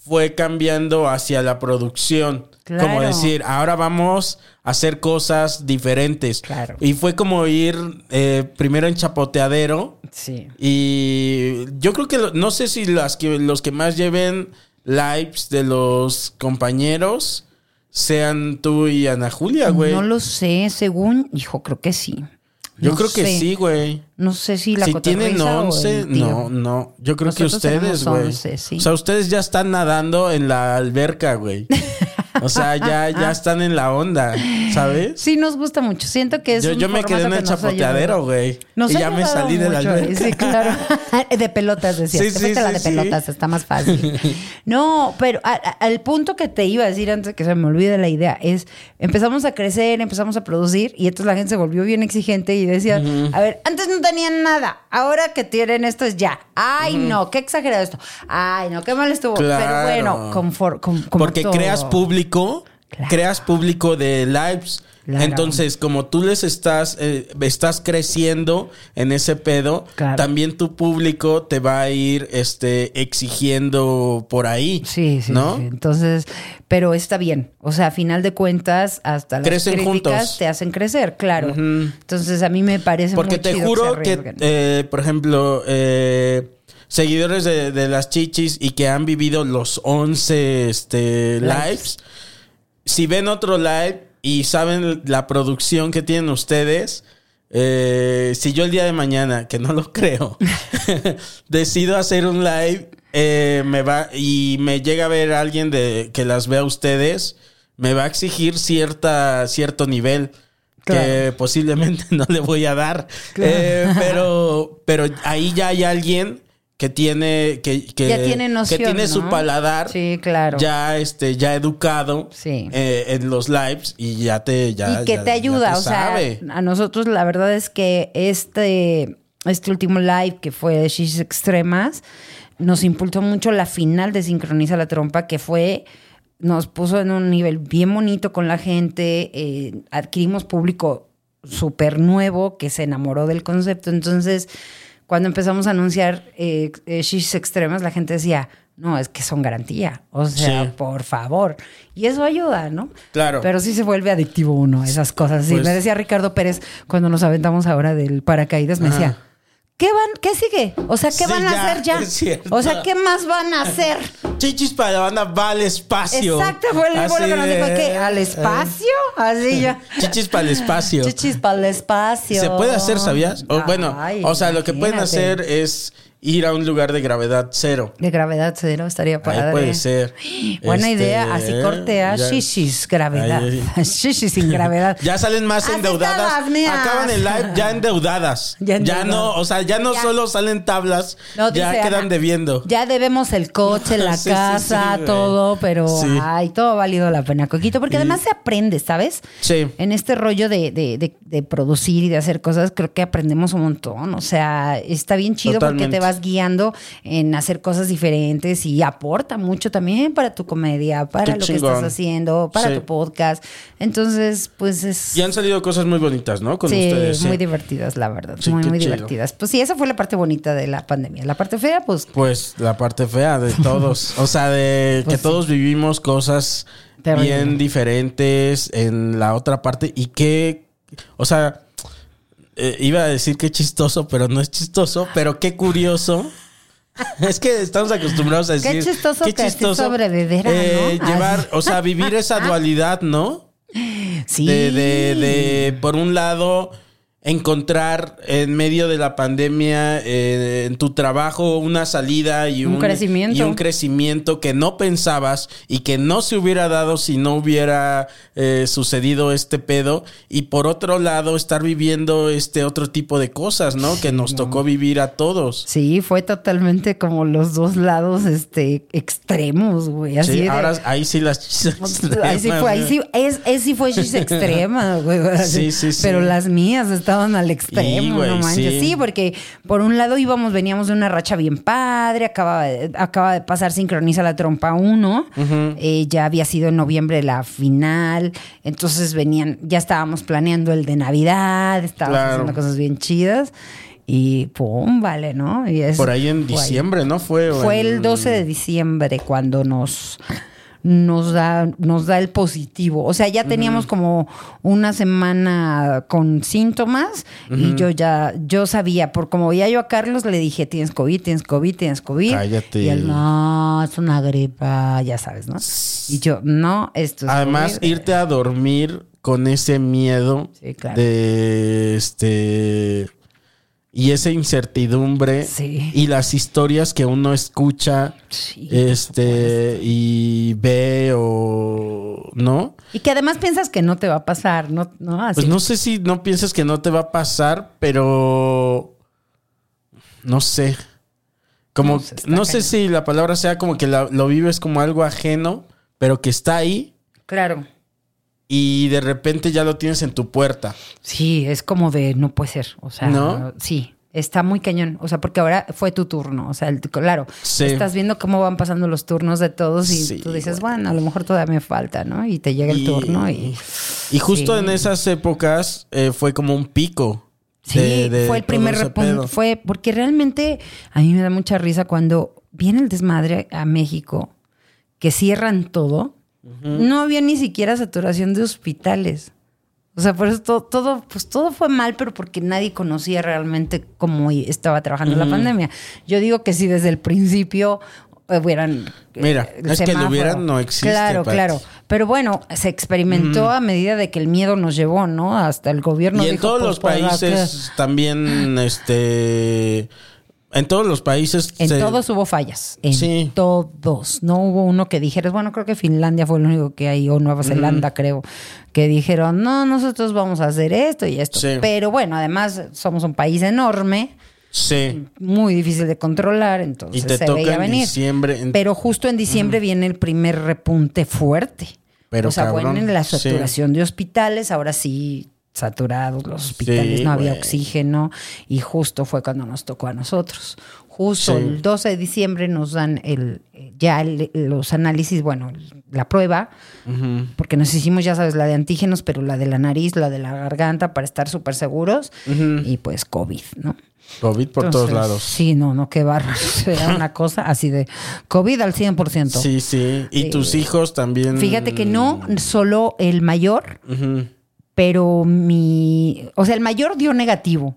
fue cambiando hacia la producción. Claro. Como decir, ahora vamos a hacer cosas diferentes. Claro. Y fue como ir eh, primero en chapoteadero. Sí. Y yo creo que no sé si las que los que más lleven lives de los compañeros sean tú y Ana Julia, güey. No lo sé, según, hijo, creo que sí. Yo No creo que sí, güey. No sé si la Si tienen cotorriza o 11, el tío. no, no. Yo creo que ustedes, güey. 11, sí. O sea, ustedes ya están nadando en la alberca, güey. O sea, ya, ya están en la onda, ¿sabes? Sí, nos gusta mucho. Siento que es Yo, un yo me quedé en el que chapoteadero, güey. Y ya me salí de la mucho, alberca. Sí, claro. de pelotas, decías. Sí, sí, a la sí, de sí. pelotas, está más fácil. No, pero a- a- al punto que te iba a decir antes de que se me olvide la idea es, empezamos a crecer, empezamos a producir y entonces la gente se volvió bien exigente y decía, a ver, antes no tenían nada, ahora que tienen esto es ya. Ay, no, qué exagerado esto. Ay, no, qué mal estuvo. Claro. Pero bueno, confor- com- como Porque todo. creas público, Claro. creas público de lives. Entonces, como tú les estás, eh, estás creciendo en ese pedo, Claro. también tu público te va a ir este, exigiendo por ahí. Sí, sí, ¿No? sí. Entonces, pero está bien. O sea, a final de cuentas, hasta las Crecen críticas juntos. te hacen crecer, claro. Entonces, a mí me parece Porque muy te chido juro que, eh, por ejemplo, eh, seguidores de, de las chichis y que han vivido los 11 este, Lives. lives, si ven otro live y saben la producción que tienen ustedes, eh, si yo el día de mañana, que no lo creo, decido hacer un live eh, me va y me llega a ver alguien de que las vea a ustedes, me va a exigir cierta cierto nivel que Claro. posiblemente no le voy a dar, Eh, pero pero ahí ya hay alguien que tiene que, que, Ya tiene noción, que tiene su paladar Sí, claro. ya este ya educado Sí. eh, en los lives y ya te ya y que ya- te ayuda. te o sabe. sea, a nosotros la verdad es que este, este último live que fue de Shishis Extremas nos impulsó mucho la final de Sincroniza la Trompa, que fue, nos puso en un nivel bien bonito con la gente, eh, adquirimos público súper nuevo que se enamoró del concepto. Entonces, cuando empezamos a anunciar eh, eh, Extremas, la gente decía, no, es que son garantía. O sea, Sí. por favor. Y eso ayuda, ¿no? Claro. Pero sí se vuelve adictivo uno, esas cosas. Sí, Pues- me decía Ricardo Pérez cuando nos aventamos ahora del paracaídas, me decía, ¿qué van, qué sigue? O sea, ¿qué Sí, van a ya, hacer ya? es. O sea, ¿qué más van a hacer? Chichis para la banda va al espacio. Exacto, fue, el- lo que nos dijo, ¿qué? ¿Al espacio? Así ya. Chichis para el espacio. Chichis para el espacio. Se puede hacer, ¿sabías? O, bueno, Ay, o sea, lo que pueden hacer es ir a un lugar de gravedad cero. De gravedad cero estaría padre. Ahí puede ser. Buena Este, idea, así cortea, ya- shishis, gravedad. Ahí- Shishis sin gravedad. Ya salen más endeudadas. Acaban el live ya endeudadas. Ya Ya, no, o sea, ya no Ya. solo salen tablas, No, ya dice quedan Ana, debiendo. Ya debemos el coche, la Sí, casa, sí, todo, pero ay, todo ha valido la pena, Coquito, porque además se aprende, ¿sabes? Sí. En este rollo de, de- de- de producir y de hacer cosas, creo que aprendemos un montón. O sea, está bien chido porque te vas guiando en hacer cosas diferentes y aporta mucho también para tu comedia, para Qué lo que estás haciendo, para Sí. tu podcast. Entonces, pues es. Y han salido cosas muy bonitas, ¿no? Con sí, ustedes. sí. muy divertidas, la verdad. Sí, muy, muy chido. divertidas. Pues sí, esa fue la parte bonita de la pandemia. La parte fea, pues Pues la parte fea de todos. o sea, de Pues que todos vivimos cosas Terrible. bien diferentes en la otra parte. Y que, o sea, eh, iba a decir que chistoso, pero no es chistoso, pero qué curioso. Es que estamos acostumbrados a Qué decir. chistoso que así sobreviviera, eh, ¿no? Llevar, o sea, vivir esa dualidad, ¿no? sí. De, de, de, por un lado, encontrar en medio de la pandemia, eh, en tu trabajo, una salida y Un un, crecimiento. Y un crecimiento que no pensabas y que no se hubiera dado si no hubiera eh, sucedido este pedo. Y por otro lado, estar viviendo este otro tipo de cosas, ¿no? Que nos tocó vivir a todos. Sí, fue totalmente como los dos lados este extremos, güey. Así Sí, de- ahora ahí sí las chisas Ahí sí fue, ahí sí, es, es sí fue extrema, güey. Sí, sí, sí. Pero las mías estaban al extremo, Sí, güey, no manches. sí. Sí. porque por un lado íbamos, veníamos de una racha bien padre, acaba de, acaba de pasar Sincroniza la Trompa 1, eh, ya había sido en noviembre la final, entonces venían, ya estábamos planeando el de Navidad, estábamos Claro. haciendo cosas bien chidas y pum, vale, ¿no? Y es- Por ahí en ahí. diciembre, ¿no? Fue, Fue el 12 de diciembre cuando nos, nos, da, nos da el positivo. O sea, ya teníamos como una semana con síntomas y yo ya, yo sabía, por como veía yo a Carlos, le dije, tienes COVID, tienes COVID, tienes COVID. Cállate. Y él, no, es una gripa, ya sabes, ¿no? Y yo, no, esto es Además, COVID". irte a dormir con ese miedo Sí, claro. de este y esa incertidumbre Sí. y las historias que uno escucha Sí, este y ve o no Y que además piensas que no te va a pasar, ¿no? ¿No? Así. pues no sé si no piensas que no te va a pasar pero no sé como No no sé si la palabra sea como que la- lo vives como algo ajeno pero que está ahí Claro. Y de repente ya lo tienes en tu puerta. Sí, es como de no puede ser. O sea, ¿No? sí. Está muy cañón, o sea, porque ahora fue tu turno, o sea, el- claro, Sí. estás viendo cómo van pasando los turnos de todos y Sí, tú dices, bueno, a lo mejor todavía me falta, ¿no? Y te llega el Y- turno y... Y justo Sí. en esas épocas eh, fue como un pico. Sí, de- de fue el primer repunte. Fue porque realmente a mí me da mucha risa cuando viene el desmadre a México, que cierran todo. No había ni siquiera saturación de hospitales. O sea, por eso todo, todo, pues todo fue mal, pero porque nadie conocía realmente cómo estaba trabajando la pandemia. Yo digo que si desde el principio hubieran. eh, Mira, es que lo hubieran no existe, Claro, claro. Pero bueno, se experimentó a medida de que el miedo nos llevó, ¿no? Hasta el gobierno y en dijo, todos los países también, este... En todos los países... En se- todos hubo fallas. En Sí. todos. No hubo uno que dijeras, bueno, creo que Finlandia fue el único que hay, o Nueva Zelanda, creo, que dijeron, no, nosotros vamos a hacer esto y esto. Sí. Pero bueno, además somos un país enorme, Sí. muy difícil de controlar, entonces Y te se toca veía en venir. diciembre. en- Pero justo en diciembre viene el primer repunte fuerte. Pero o sea, cabrón, bueno, en la sí. saturación de hospitales, ahora sí saturados los hospitales, Sí, no había oxígeno y justo fue cuando nos tocó a nosotros. Justo Sí. el 12 de diciembre nos dan el ya el- los análisis, bueno, la prueba, porque nos hicimos, ya sabes, la de antígenos, pero la de la nariz, la de la garganta, para estar súper seguros, y pues COVID, ¿no? COVID por todos lados. Sí, no, no, qué bárbaro. Era una cosa así de COVID al 100%. Sí, sí. Y tus hijos también. Fíjate que no, solo el mayor. Pero mi. O sea, el mayor dio negativo.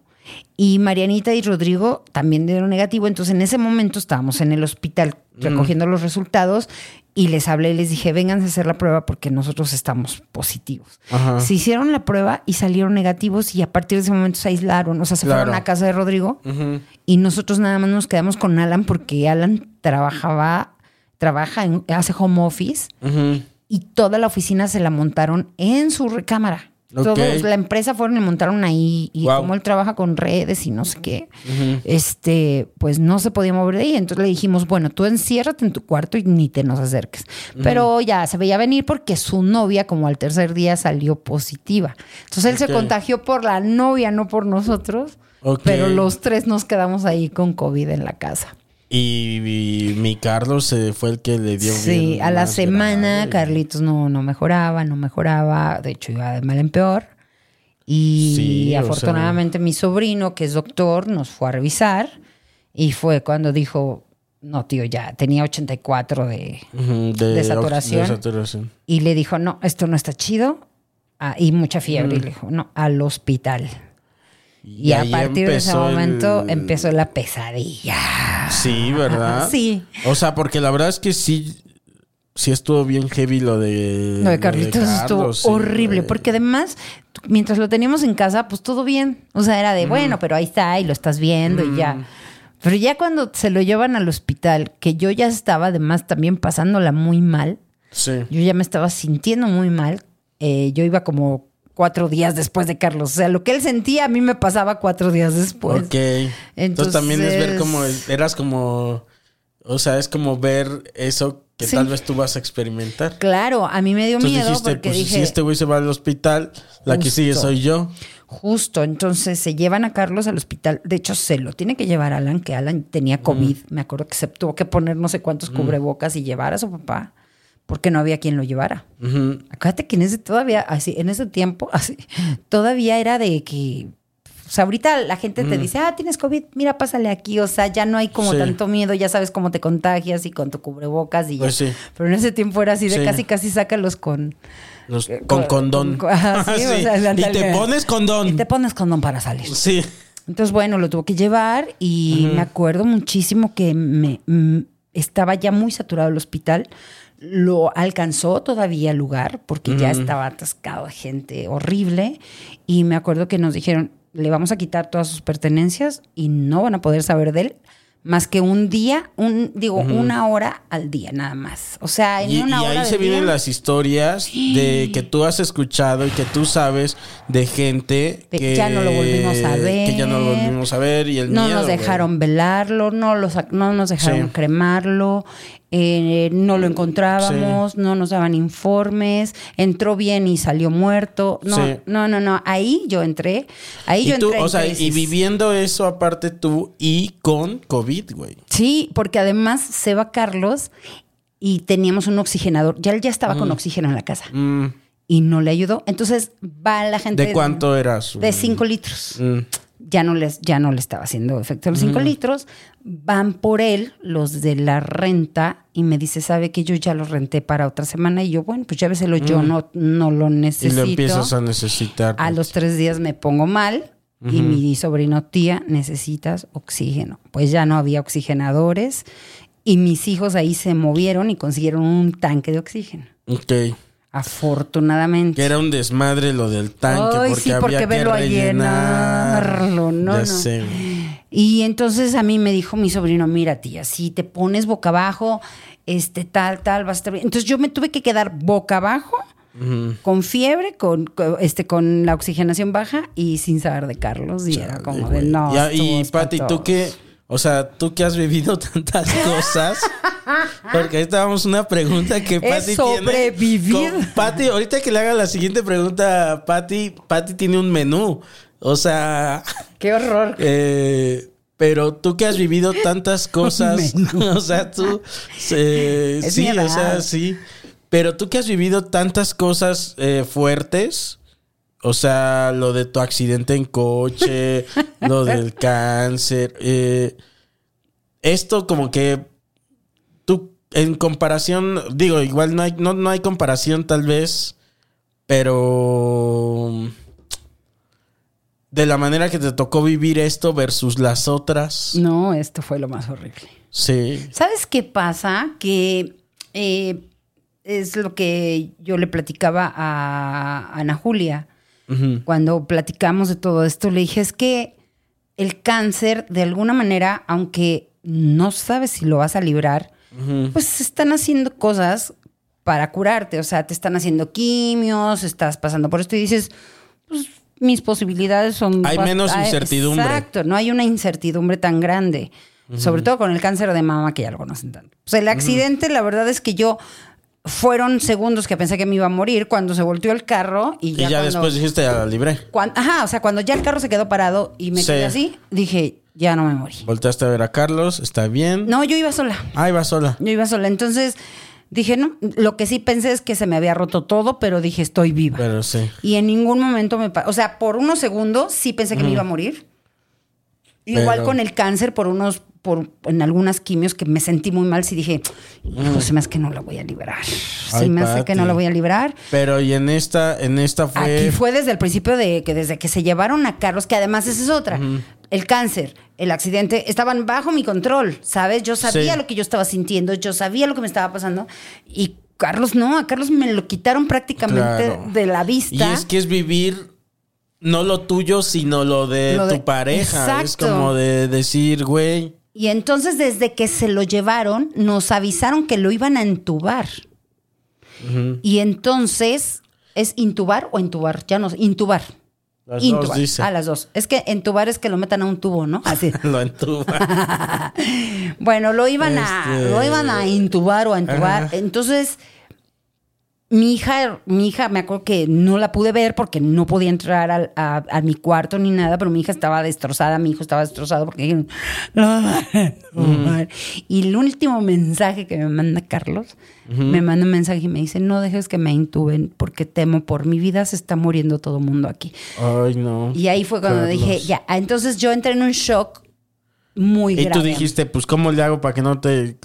Y Marianita y Rodrigo también dieron negativo. Entonces, en ese momento estábamos en el hospital recogiendo los resultados y les hablé y les dije, vénganse a hacer la prueba porque nosotros estamos positivos. Ajá. Se hicieron la prueba y salieron negativos y a partir de ese momento se aislaron. O sea, se Claro. fueron a casa de Rodrigo y nosotros nada más nos quedamos con Alan porque Alan trabajaba, trabaja, en, hace home office y toda la oficina se la montaron en su recámara. Todos, la empresa fueron y montaron ahí y Wow. como él trabaja con redes y no sé qué, este, pues no se podía mover de ahí. Entonces le dijimos, bueno, tú enciérrate en tu cuarto y ni te nos acerques. Pero ya se veía venir porque su novia, como al tercer día, salió positiva. Entonces él se contagió por la novia, no por nosotros. Pero los tres nos quedamos ahí con COVID en la casa. Y, y mi Carlos eh, fue el que le dio Sí, bien a la semana grave. Carlitos no, no mejoraba, no mejoraba, de hecho iba de mal en peor. Y Sí, afortunadamente mi sobrino, que es doctor, nos fue a revisar y fue cuando dijo, no tío, ya tenía 84 de... De saturación. de saturación. Y le dijo, no, esto no está chido. Ah, y mucha fiebre. Y le dijo, no, al hospital. Y, a partir de ese el- momento empezó la pesadilla. Sí, ¿verdad? Sí. O sea, porque la verdad es que sí, sí estuvo bien heavy lo de. Lo de Carlitos estuvo Carlos, sí, horrible, porque además, mientras lo teníamos en casa, pues todo bien. O sea, era de, bueno, pero ahí está y lo estás viendo y ya. Pero ya cuando se lo llevan al hospital, que yo ya estaba además también pasándola muy mal, Sí. yo ya me estaba sintiendo muy mal. eh, yo iba como cuatro días después de Carlos. O sea, lo que él sentía a mí me pasaba cuatro días después. ok. Entonces, también es ver como. Eras como. O sea, es como ver eso que Sí. tal vez tú vas a experimentar. Claro, a mí me dio Entonces miedo dijiste, porque pues dije... si este güey se va al hospital, la que sigue Justo. soy yo. Justo, entonces se llevan a Carlos al hospital. De hecho, se lo tiene que llevar Alan, que Alan tenía COVID. Me acuerdo que se tuvo que poner no sé cuántos cubrebocas y llevar a su papá, porque no había quien lo llevara. Ujú. Acuérdate que en ese todavía, así, en ese tiempo, así, todavía era de que. O sea, ahorita la gente te dice, ah, tienes COVID, mira, pásale aquí. O sea, ya no hay como Sí. tanto miedo, ya sabes cómo te contagias y con tu cubrebocas y ya. Pues sí. Pero en ese tiempo era así de Sí. casi, casi sácalos con. Los- Eh, con con- condón. con- ajá, sí, o sea, y te pones Y condón. te pones condón para salir. Sí. Entonces, bueno, lo tuvo que llevar y me acuerdo muchísimo que me, estaba ya muy saturado el hospital. Lo alcanzó todavía el lugar porque ya estaba atascado de gente horrible. Y me acuerdo que nos dijeron, le vamos a quitar todas sus pertenencias y no van a poder saber de él más que un día, un digo, una hora al día nada más. O sea, en Y, una y hora ahí se vienen día- las historias de que tú has escuchado y que tú sabes de gente De- que ya no lo volvimos a Que ya no lo ver. volvimos a ver y el no miedo, nos güey. dejaron velarlo, no, lo sac- no nos dejaron Sí. cremarlo. Eh, no lo encontrábamos, no nos daban informes, entró bien y salió muerto. No, Sí. no, no, no. Ahí yo entré. Ahí Y yo entré. en o sea, y viviendo eso aparte tú y con COVID, güey. Sí, porque además se va Carlos y teníamos un oxigenador. Ya él ya estaba con oxígeno en la casa Mm, y no le ayudó. Entonces va la gente. ¿De cuánto era su...? De 5 litros. Mm, Ya no, les, ya no le estaba haciendo efecto los 5 litros. Van por él, los de la renta, y me dice, ¿sabe que yo ya lo renté para otra semana? Y yo, bueno, pues lléveselo, yo no, no lo Mm. y necesito. lo empiezas a necesitar. A los tres días me pongo mal y mi sobrino, tía, necesitas oxígeno. Pues ya no había oxigenadores y mis hijos ahí se movieron y consiguieron un tanque de oxígeno. Ok. Afortunadamente. Que era un desmadre lo del tanque. Ay, porque sí, había porque que verlo llenarlo, no, Ya no. sé. Y entonces a mí me dijo mi sobrino, mira tía, si te pones boca abajo, este tal, tal, vas a estar bien. Entonces yo me tuve que quedar boca abajo, con fiebre, con, con, este, con la oxigenación baja y sin saber de Carlos. Y era como de no. Ya, y Pati, tú espantoso". O sea, tú que has vivido tantas cosas, porque ahí estábamos una pregunta que Es Pati sobrevivir. tiene. Pati, ahorita que le haga la siguiente pregunta, Pati, Pati tiene un menú. O sea, Qué horror. eh, pero tú que has vivido tantas cosas, o sea, tú, eh, sí, o sea, sí, pero tú que has vivido tantas cosas eh, fuertes, o sea, lo de tu accidente en coche, lo del cáncer, eh, esto como que tú, en comparación, digo, igual no hay, no, no hay comparación tal vez, pero de la manera que te tocó vivir esto versus las otras. No, esto fue lo más horrible. Sí. ¿Sabes qué pasa? Que eh, es lo que yo le platicaba a Ana Julia. Cuando platicamos de todo esto, le dije, es que el cáncer, de alguna manera, aunque no sabes si lo vas a librar, pues se están haciendo cosas para curarte. O sea, te están haciendo quimios, estás pasando por esto y dices, pues mis posibilidades son... Hay menos incertidumbre. Exacto, no hay una incertidumbre tan grande. Sobre todo con el cáncer de mama que ya lo conocen tanto. Pues el accidente, la verdad es que yo fueron segundos que pensé que me iba a morir cuando se volteó el carro y Y ya, ya, cuando- después dijiste, ya la libré. ajá, o sea, cuando ya el carro se quedó parado y me Sí. quedé así, dije, ya no me morí. Volteaste a ver a Carlos, está bien. No, yo iba sola. Ah, iba sola. Yo iba sola. Entonces dije, no, lo que sí pensé es que se me había roto todo, pero dije, estoy viva. Pero sí. Y en ningún momento me... O sea, por unos segundos sí pensé que me iba a morir. Igual Pero- con el cáncer, por unos... Por, en algunas quimios que me sentí muy mal, sí dije, hijo, se me hace que no la voy a librar. Se Ay, me hace que no la voy a librar. Pero y en esta, en esta fue. Aquí fue desde el principio de que desde que se llevaron a Carlos, que además esa es otra. El cáncer, el accidente, estaban bajo mi control, ¿sabes? Yo sabía Sí. lo que yo estaba sintiendo, yo sabía lo que me estaba pasando. Y Carlos no, a Carlos me lo quitaron prácticamente Claro. de la Y vista. es que es vivir no lo tuyo, sino lo de Lo de- tu pareja. Es Exacto. como de decir, güey. Y entonces desde que se lo llevaron, nos avisaron que lo iban a entubar. Y entonces, ¿es intubar o entubar? Ya no sé, intubar. Las intubar. dos dice. A las dos. Es que entubar es que lo metan a un tubo, ¿no? Así. Lo entuba. Bueno, lo iban a, Este- lo iban a intubar o a entubar. Ajá. Entonces, mi hija, mi hija, me acuerdo que no la pude ver porque no podía entrar al- a, a mi cuarto ni nada, pero mi hija estaba destrozada, mi hijo estaba destrozado porque dijeron, "Lo van a entubar". Y el último mensaje que me manda Carlos, me manda un mensaje y me dice, no dejes que me intuben porque temo por mi vida, se está muriendo todo el mundo aquí. Ay, no. Y ahí fue cuando Carlos. dije, ya, entonces yo entré en un shock muy Y grave. tú dijiste, pues, ¿cómo le hago para que no te.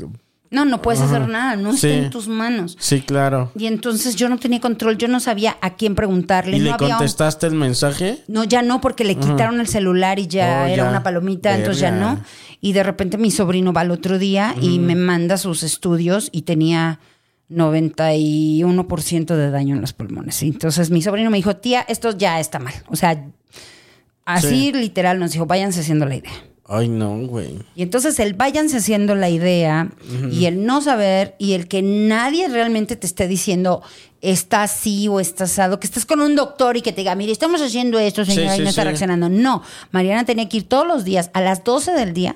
No, no puedes hacer nada, no Sí. está en tus manos. Sí, claro. Y entonces yo no tenía control, yo no sabía a quién preguntarle. ¿Y no le había un- contestaste el mensaje? No, ya no, porque le quitaron el celular y ya Oh, era ya. una palomita, entonces ya no. Y de repente mi sobrino va al otro día y me manda sus estudios y tenía 91% de daño en los pulmones. Entonces mi sobrino me dijo, tía, esto ya está mal. O sea, así Sí. literal nos dijo, váyanse haciendo la idea. Ay, no, güey. Y entonces el váyanse haciendo la idea y el no saber y el que nadie realmente te esté diciendo está así o está asado, que estés con un doctor y que te diga, mire, estamos haciendo esto, señora, Sí, y no está sí. reaccionando. No, Mariana tenía que ir todos los días a las 12 del día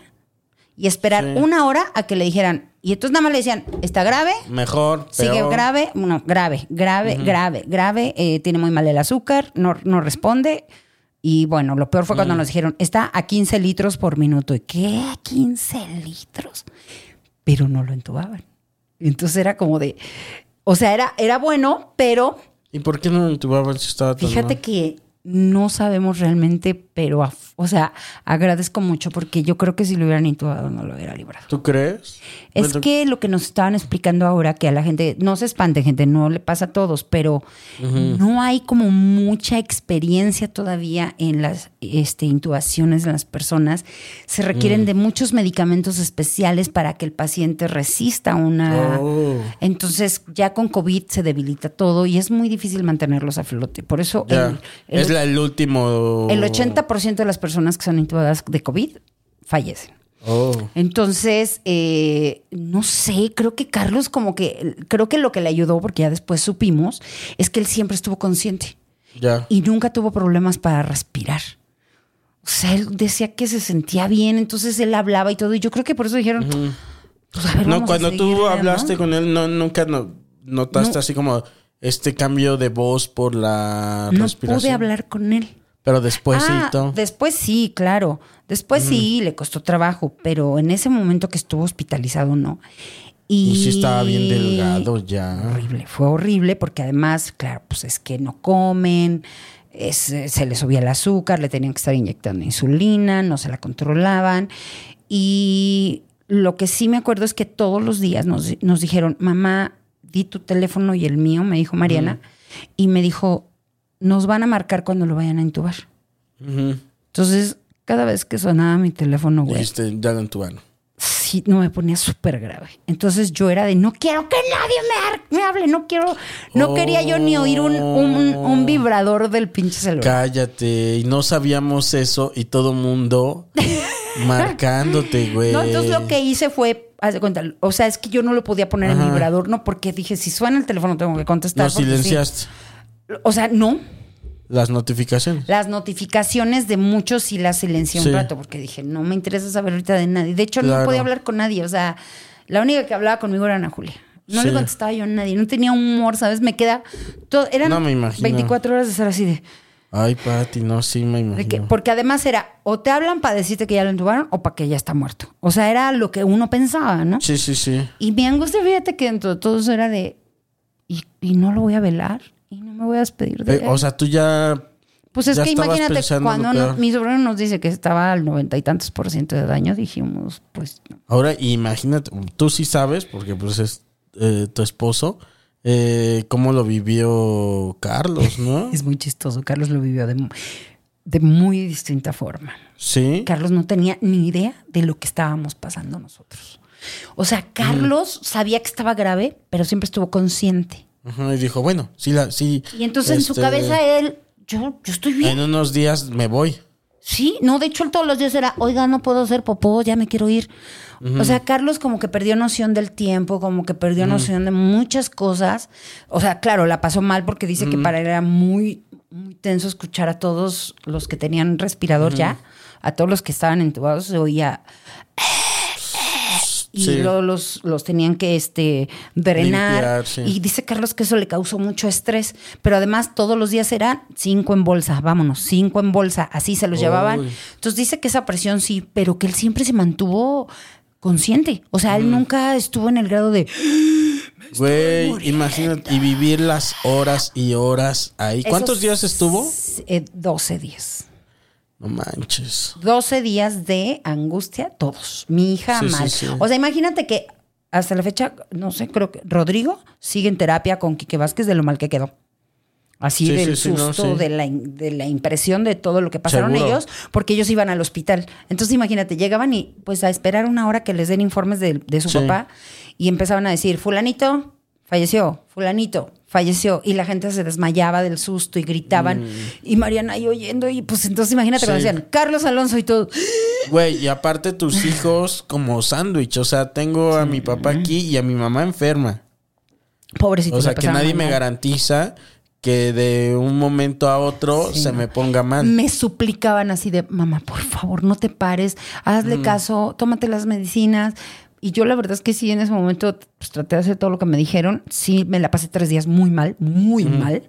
y esperar una hora a que le dijeran. Y entonces nada más le decían, está grave, Mejor, sigue peor. grave, no, grave, grave, grave, grave, eh, tiene muy mal el azúcar, no, no responde. Y bueno, lo peor fue cuando nos dijeron, está a 15 litros por minuto. ¿Y qué? ¿A 15 litros? Pero no lo entubaban. Entonces era como de, o sea, era, era bueno, pero ¿Y por qué no lo intubaban si estaba tan Fíjate mal? que no sabemos realmente, pero, a- o sea, agradezco mucho porque yo creo que si lo hubieran intubado no lo hubiera librado. ¿Tú crees? Es Bueno, que lo que nos estaban explicando ahora, que a la gente, no se espante, gente, no le pasa a todos, pero no hay como mucha experiencia todavía en las este, intubaciones de las personas. Se requieren de muchos medicamentos especiales para que el paciente resista una... Oh. Entonces, ya con COVID se debilita todo y es muy difícil mantenerlos a flote. Por eso ya. el, el- es la- el último. el 80% de las personas que son intubadas de COVID fallecen. Oh. Entonces, eh, no sé, creo que Carlos como que, creo que lo que le ayudó, porque ya después supimos, es que él siempre estuvo consciente Ya. y nunca tuvo problemas para respirar. O sea, él decía que se sentía bien, entonces él hablaba y todo, y yo creo que por eso dijeron, pues a ver, No, vamos a cuando seguirle, tú ¿no? hablaste con él, no, nunca no- notaste No. así como este cambio de voz por la No respiración. pude hablar con él. Pero después sí, Ah, todo. después sí, claro. Después sí, le costó trabajo, pero en ese momento que estuvo hospitalizado no. Y, Y sí estaba bien delgado ya. Horrible, fue horrible porque además, claro, pues es que no comen, es, eh, se le subía el azúcar, le tenían que estar inyectando insulina, no se la controlaban. Y lo que sí me acuerdo es que todos los días nos, nos dijeron, mamá, di tu teléfono y el mío, me dijo Mariana, y me dijo, nos van a marcar cuando lo vayan a intubar. Entonces, cada vez que sonaba mi teléfono, güey, Dijiste, ya lo entubaron. sí, no me ponía súper grave. Entonces yo era de, no quiero que nadie me, hable, no quiero, no quería yo ni oír un, un- un vibrador del pinche celular. Cállate. Y no sabíamos eso y todo mundo marcándote, güey. No, entonces lo que hice fue, haz de cuenta, o sea, es que yo no lo podía poner en vibrador, no, porque dije, si suena el teléfono tengo que contestar. Lo sí. O sea, no, Las notificaciones. las notificaciones de muchos sí las silencié Sí. un rato, porque dije, no me interesa saber ahorita de nadie. De hecho, no podía hablar con nadie, o sea, la única que hablaba conmigo era Ana Julia. No le contestaba yo a nadie, no tenía humor, ¿sabes? Me queda. Todo, eran No me imagino. 24 horas de estar así de. Ay, Pati, no, sí me imagino. que- porque además era o te hablan para decirte que ya lo entubaron o para que ya está muerto. O sea, era lo que uno pensaba, ¿no? Sí, sí, sí. Y mi angustia, fíjate que dentro de todo eso era de. Y, y no lo voy a velar y no me voy a despedir de Eh, él. o sea, tú ya. Pues es ya que imagínate, cuando no- mi sobrino nos dice que estaba al noventa y tantos por ciento de daño, dijimos, pues no. Ahora imagínate, tú sí sabes, porque pues es eh, tu esposo, eh, cómo lo vivió Carlos, ¿no? Es muy chistoso. Carlos lo vivió de, de muy distinta forma. Sí. Carlos no tenía ni idea de lo que estábamos pasando nosotros. O sea, Carlos sabía que estaba grave, pero siempre estuvo consciente. Ajá, y dijo, bueno, sí, la, sí. Y entonces en su este, cabeza él, yo, yo estoy bien. En unos días me voy. Sí, no, de hecho él todos los días era, oiga, no puedo hacer popó, ya me quiero ir. O sea, Carlos como que perdió noción del tiempo, como que perdió noción de muchas cosas. O sea, claro, la pasó mal porque dice que para él era muy, muy tenso escuchar a todos los que tenían respirador ya, a todos los que estaban entubados, se oía... Y Sí. luego los, los tenían que este, drenar. Limpiar, sí. Y dice Carlos que eso le causó mucho estrés. Pero además todos los días eran cinco en bolsa, vámonos, cinco en bolsa. Así se los llevaban. Entonces dice que esa presión sí, pero que él siempre se mantuvo consciente. O sea, él nunca estuvo en el grado de... Güey, imagínate, y vivir las horas y horas ahí. ¿Cuántos Esos, días estuvo? eh, 12 días. No manches. 12 días de angustia, todos. Mi hija Sí, mal. sí. O sea, imagínate que hasta la fecha, no sé, creo que Rodrigo sigue en terapia con Quique Vázquez de lo mal que quedó. Así Sí, del no, susto, de, la, de la impresión de todo lo que pasaron Seguro. ellos, porque ellos iban al hospital. Entonces, imagínate, llegaban y pues a esperar una hora que les den informes de, de su papá y empezaban a decir, fulanito falleció, fulanito falleció, y la gente se desmayaba del susto y gritaban, y Mariana ahí oyendo, y pues entonces imagínate cuando Mm. Sí. decían, Carlos Alonso y todo. Güey, y aparte tus hijos como sándwich. O sea, tengo a mi papá aquí y a mi mamá enferma. Pobrecito. O sea, que nadie me garantiza que de un momento a otro Sí, se no. me ponga mal. Me suplicaban así de, mamá, por favor, no te pares, hazle caso, tómate las medicinas. Y yo la verdad es que sí, en ese momento pues, traté de hacer todo lo que me dijeron. Sí, me la pasé tres días muy mal, muy mal.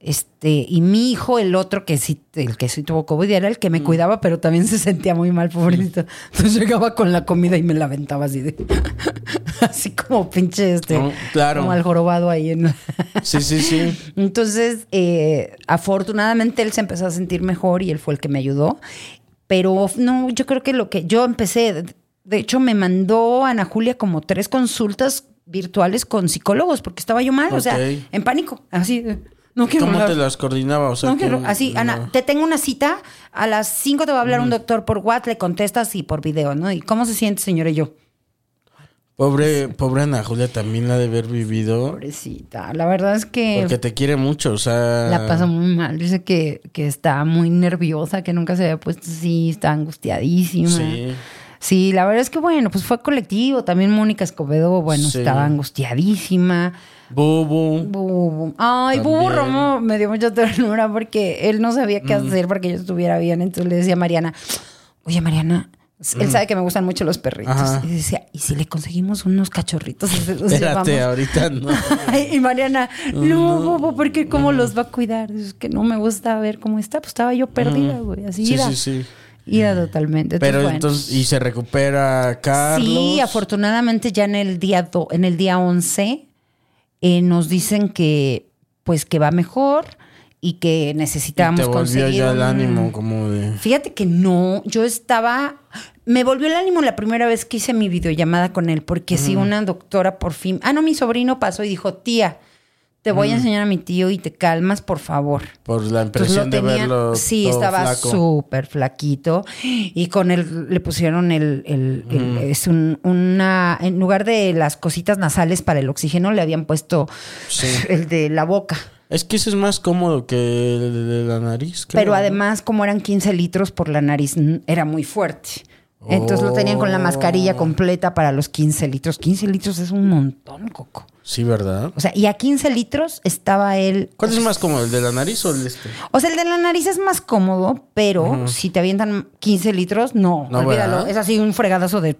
Este, y mi hijo, el otro que sí, el que sí tuvo COVID, era el que me cuidaba, pero también se sentía muy mal, pobrecito. Entonces llegaba con la comida y me la aventaba así de, así como pinche este, claro. como al jorobado ahí en la- Sí, sí, sí. entonces, eh, afortunadamente él se empezó a sentir mejor y él fue el que me ayudó. Pero no, yo creo que lo que yo empecé, de hecho, me mandó Ana Julia como tres consultas virtuales con psicólogos porque estaba yo mal, o sea, en pánico, así. No quiero ¿Cómo hablar. te las coordinaba? O sea, No quiero, así, Ana, te tengo una cita, a las 5 te va a hablar un doctor por WhatsApp, le contestas y por video, ¿no? ¿Y cómo se siente, señora? Y yo, Pobre, pobre Ana Julia también la de haber vivido. pobrecita, la verdad es que... Porque te quiere mucho, o sea. La pasó muy mal. Dice que, que está muy nerviosa, que nunca se había puesto así, está angustiadísima. Sí. Sí, la verdad es que bueno, pues fue colectivo. También Mónica Escobedo, bueno, Sí. estaba angustiadísima. Bubu. Bubu. Ay, Bubu También. Romo me dio mucha ternura porque él no sabía qué hacer para que yo estuviera bien. Entonces le decía a Mariana, oye Mariana, él sabe que me gustan mucho los perritos. Ajá. Y decía, ¿y si le conseguimos unos cachorritos? Espérate, llevamos?" ahorita no. Y Mariana, no, Bobo, porque cómo los va a cuidar. Es que no me gusta ver cómo está. Pues estaba yo perdida, güey. Así Sí, sí, sí. Ira totalmente. Pero bueno. entonces, y se recupera Carlos. Sí, afortunadamente ya en el día do- en el día 11 eh, nos dicen que pues que va mejor y que Y necesitábamos te volvió conseguir ya el ánimo como de... Fíjate que no, yo estaba me volvió el ánimo la primera vez que hice mi videollamada con él porque sí una doctora por fin, ah no, mi sobrino pasó y dijo, "Tía, te voy a enseñar a mi tío y te calmas, por favor." Por la impresión de tenía, verlo sí, todo estaba súper flaquito y con él le pusieron el, el- el- es un- una, en lugar de las cositas nasales para el oxígeno le habían puesto Sí. el de la boca. Es que ese es más cómodo que el de la nariz. creo, Pero además, como eran 15 litros por la nariz, era muy fuerte. Entonces lo tenían con la mascarilla completa para los 15 litros. 15 litros es un montón, Coco. Sí, ¿verdad? O sea, y a 15 litros estaba él. ¿Cuál es más cómodo, el de la nariz o el de este? O sea, el de la nariz es más cómodo, pero si te avientan 15 litros, no, No, olvídalo. ¿verdad? Es así un fregadazo de.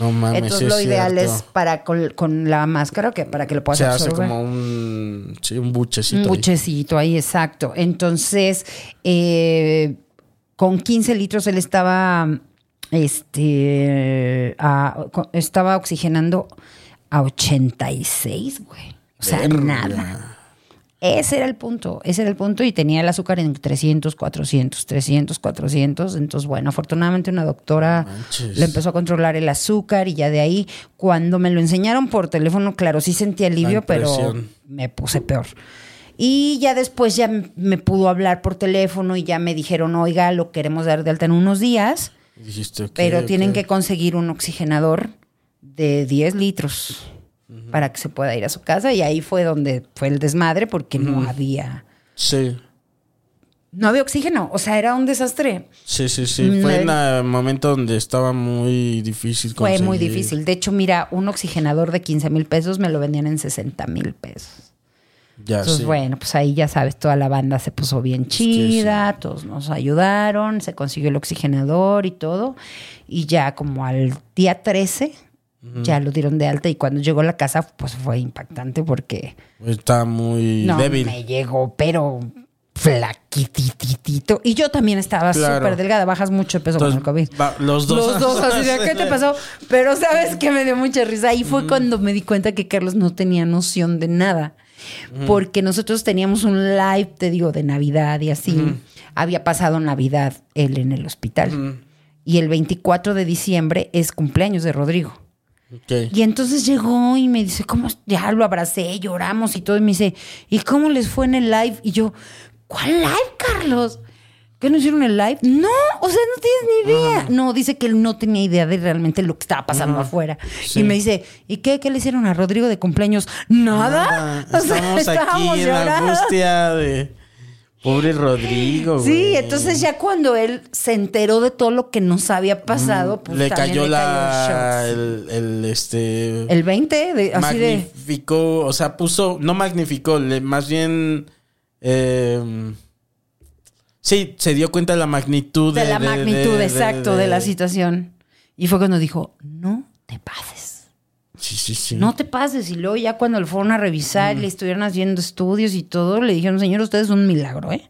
No mames, Entonces lo ideal es para con, con la máscara que para que lo puedas Se hace como un... Sí, un buchecito. Un ahí. buchecito ahí, exacto. Entonces, eh, con 15 litros él estaba, este, a- estaba oxigenando a 86, güey. O sea, Verga. nada. Ese era el punto, ese era el punto y tenía el azúcar en 300, 400, 300, 400. Entonces, bueno, afortunadamente una doctora Manches. le empezó a controlar el azúcar y ya de ahí, cuando me lo enseñaron por teléfono, claro, sí sentí alivio, pero me puse peor. Y ya después ya me pudo hablar por teléfono y ya me dijeron, oiga, lo queremos dar de alta en unos días, Dijiste, pero tienen que conseguir un oxigenador de 10 litros para que se pueda ir a su casa. Y ahí fue donde fue el desmadre porque no había... Sí, No había oxígeno, o sea, era un desastre. sí, sí, sí. Fue en el momento donde estaba muy difícil Fue muy conseguir. difícil. De hecho, mira, un oxigenador de 15 mil pesos me lo vendían en 60 mil pesos. Ya, Entonces, sí. bueno, pues ahí ya sabes, toda la banda se puso bien chida, todos nos ayudaron, se consiguió el oxigenador y todo. Y ya como al día 13, ya lo dieron de alta. Y cuando llegó a la casa, pues fue impactante porque Está muy no débil. me llegó, pero flaquititito. Y yo también estaba Claro. súper delgada, bajas mucho de peso Entonces, con el COVID. va- los dos. Los dos, así de, ¿qué te pasó? Pero sabes que me dio mucha risa. Ahí fue cuando me di cuenta que Carlos no tenía noción de nada. Porque nosotros teníamos un live, te digo, de Navidad y así. Había pasado Navidad él en el hospital. Y el 24 de diciembre es cumpleaños de Rodrigo. Y entonces llegó y me dice, ¿cómo? Ya lo abracé, lloramos y todo. Y me dice, ¿y cómo les fue en el live? Y yo, ¿cuál live, Carlos? ¿Qué no hicieron el live? No, o sea, no tienes ni idea. No, dice que él no tenía idea de realmente lo que estaba pasando afuera. Sí. Y me dice, ¿y qué, qué le hicieron a Rodrigo de cumpleaños? Nada. Nada. O sea, Estamos aquí en la angustia de. Pobre Rodrigo. Sí, entonces ya cuando él se enteró de todo lo que nos había pasado, pues le cayó le la. cayó el el, este. El 20, de, así de... magnificó, o sea, puso, no magnificó, le, más bien eh, sí, se dio cuenta de la magnitud De la magnitud, de- de- exacto, de, la situación. Y fue cuando dijo, no te pases. Sí, sí, sí. No te pases. Y luego ya cuando le fueron a revisar y le estuvieron haciendo estudios y todo, le dijeron, señor, usted es un milagro, ¿eh?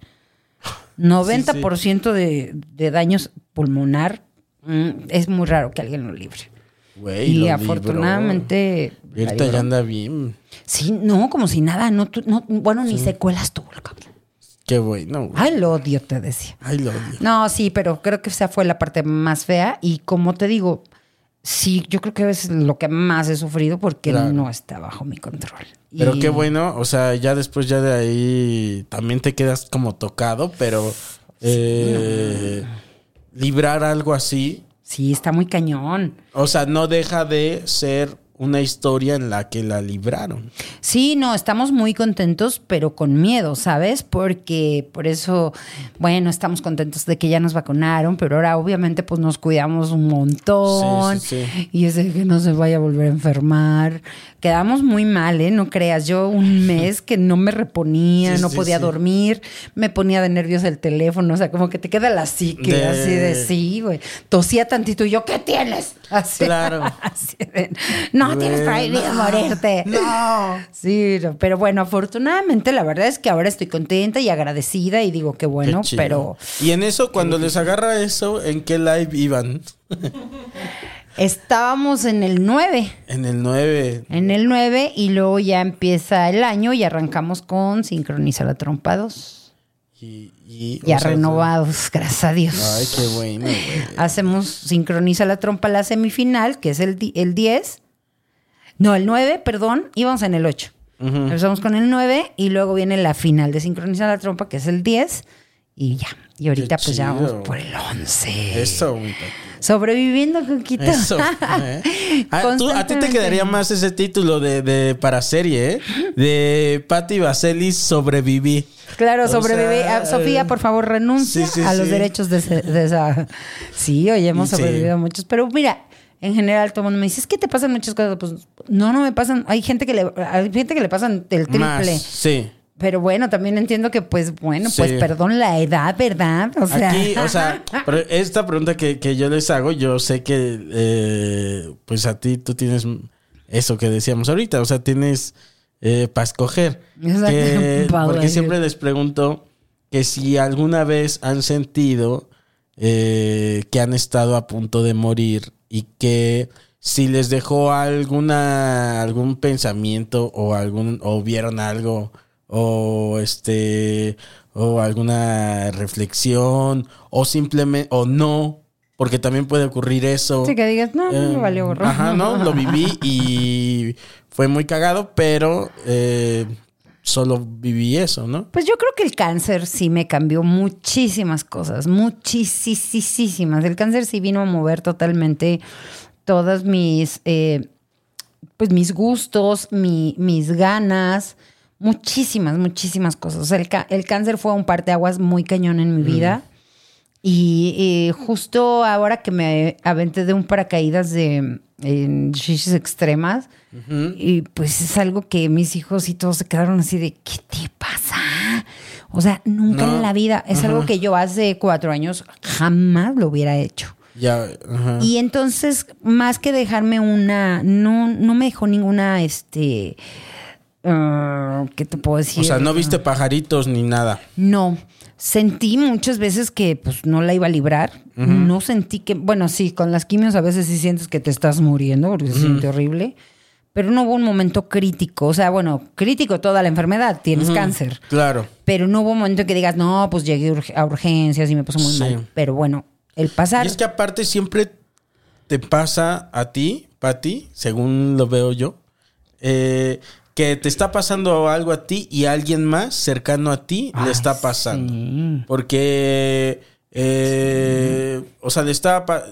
90% De, de daños pulmonar. mm, es muy raro que alguien lo libre. Güey, y lo afortunadamente... La ahorita ya anda bien. Sí, no, como si nada. No, no, bueno, ni secuelas tuvo el cabrón. Qué bueno. güey. Ay, lo odio, te decía. Ay, lo odio. No, sí, pero creo que esa fue la parte más fea. Y como te digo, sí, yo creo que es lo que más he sufrido porque Claro. no está bajo mi control. Pero Y- qué bueno, o sea, ya después ya de ahí también te quedas como tocado, pero eh, librar algo así, Sí, está muy cañón. o sea, no deja de ser una historia en la que la libraron. Sí, no, estamos muy contentos, pero con miedo, ¿sabes? Porque por eso, bueno, estamos contentos de que ya nos vacunaron, pero ahora obviamente pues nos cuidamos un montón. Sí, sí, sí. Y es de que no se vaya a volver a enfermar. Quedamos muy mal, ¿eh? No creas, yo un mes que no me reponía, Sí, no podía sí. dormir, me ponía de nervios el teléfono, o sea, como que te queda la psique, De- así de sí, güey. Tosía tantito y yo, ¿qué tienes? Así, Claro. así de, no tienes prohibido morirte. No. Sí, no, pero bueno, afortunadamente la verdad es que ahora estoy contenta y agradecida y digo que bueno, pero Y en eso, cuando les agarra eso, ¿en qué live iban? Estábamos en el 9, En el 9. en el 9 y luego ya empieza el año y arrancamos con Sincroniza la Trompa 2. Y, y, Ya sea, renovados, gracias a Dios. Ay, qué bueno, güey. Hacemos Sincroniza la Trompa la semifinal, que es el, el 10. No, el 9, perdón, íbamos en el 8. Empezamos con el 9 y luego viene la final de Sincroniza la Trompa, que es el 10. Y ya. Y ahorita pues ya vamos por el 11. Eso, papi. Sobreviviendo, Coquito. Eso. ¿eh? Ah, tú- a ti te quedaría más ese título de, de para serie, ¿eh? De Patti Vaselis sobreviví. Claro, O sobreviví. sea, Ah, Sofía, por favor, renuncia sí, sí, a los sí. derechos de, ese- de esa. Sí, oye, hemos sobrevivido a muchos. Pero mira, en general, todo el mundo me dice, es que te pasan muchas cosas. Pues no, no me pasan. Hay gente que le, hay gente que le pasan el triple. Más, sí. Pero bueno, también entiendo que, pues, bueno, pues perdón la edad, ¿verdad? O sea, Aquí, o sea, pero esta pregunta que, que yo les hago, yo sé que, eh, pues a ti tú tienes eso que decíamos ahorita, o sea, tienes para escoger. Que- porque siempre les pregunto que si alguna vez han sentido eh, que han estado a punto de morir y que si les dejó alguna algún pensamiento o algún o vieron algo o este o alguna reflexión o simplemente o no porque también puede ocurrir eso sí que digas, no, no me Eh, valió gorro. Ajá, no, lo viví y fue muy cagado, pero eh, solo viví eso, ¿no? Pues yo creo que el cáncer sí me cambió muchísimas cosas, muchísimas. El cáncer sí vino a mover totalmente todas mis, eh, pues mis gustos, mi- mis ganas, muchísimas, muchísimas cosas. O sea, el, cáncer fue un parteaguas muy cañón en mi vida. Y justo ahora que me aventé de un paracaídas de en shishis extremas, y pues es algo que mis hijos y todos se quedaron así de, ¿qué te pasa? O sea, nunca No. en la vida. Es algo que yo hace cuatro años jamás lo hubiera hecho. Ya. Y entonces, más que dejarme una, no, no me dejó ninguna, este, ah, ¿qué te puedo decir? o sea, no viste pajaritos ni nada. No. Sentí muchas veces que pues no la iba a librar. No sentí que, bueno, sí, con las quimios a veces sí sientes que te estás muriendo porque se siente horrible. Pero no hubo un momento crítico. O sea, bueno, crítico toda la enfermedad, tienes cáncer. Claro. Pero no hubo un momento que digas, no, pues llegué urg- a urgencias y me puso muy Sí. mal. Pero bueno, el pasar. Y es que aparte siempre te pasa a ti, Pati, según lo veo yo, eh, que te está pasando algo a ti y a alguien más cercano a ti le está pasando. Porque, eh, o sea, le estaba, pa-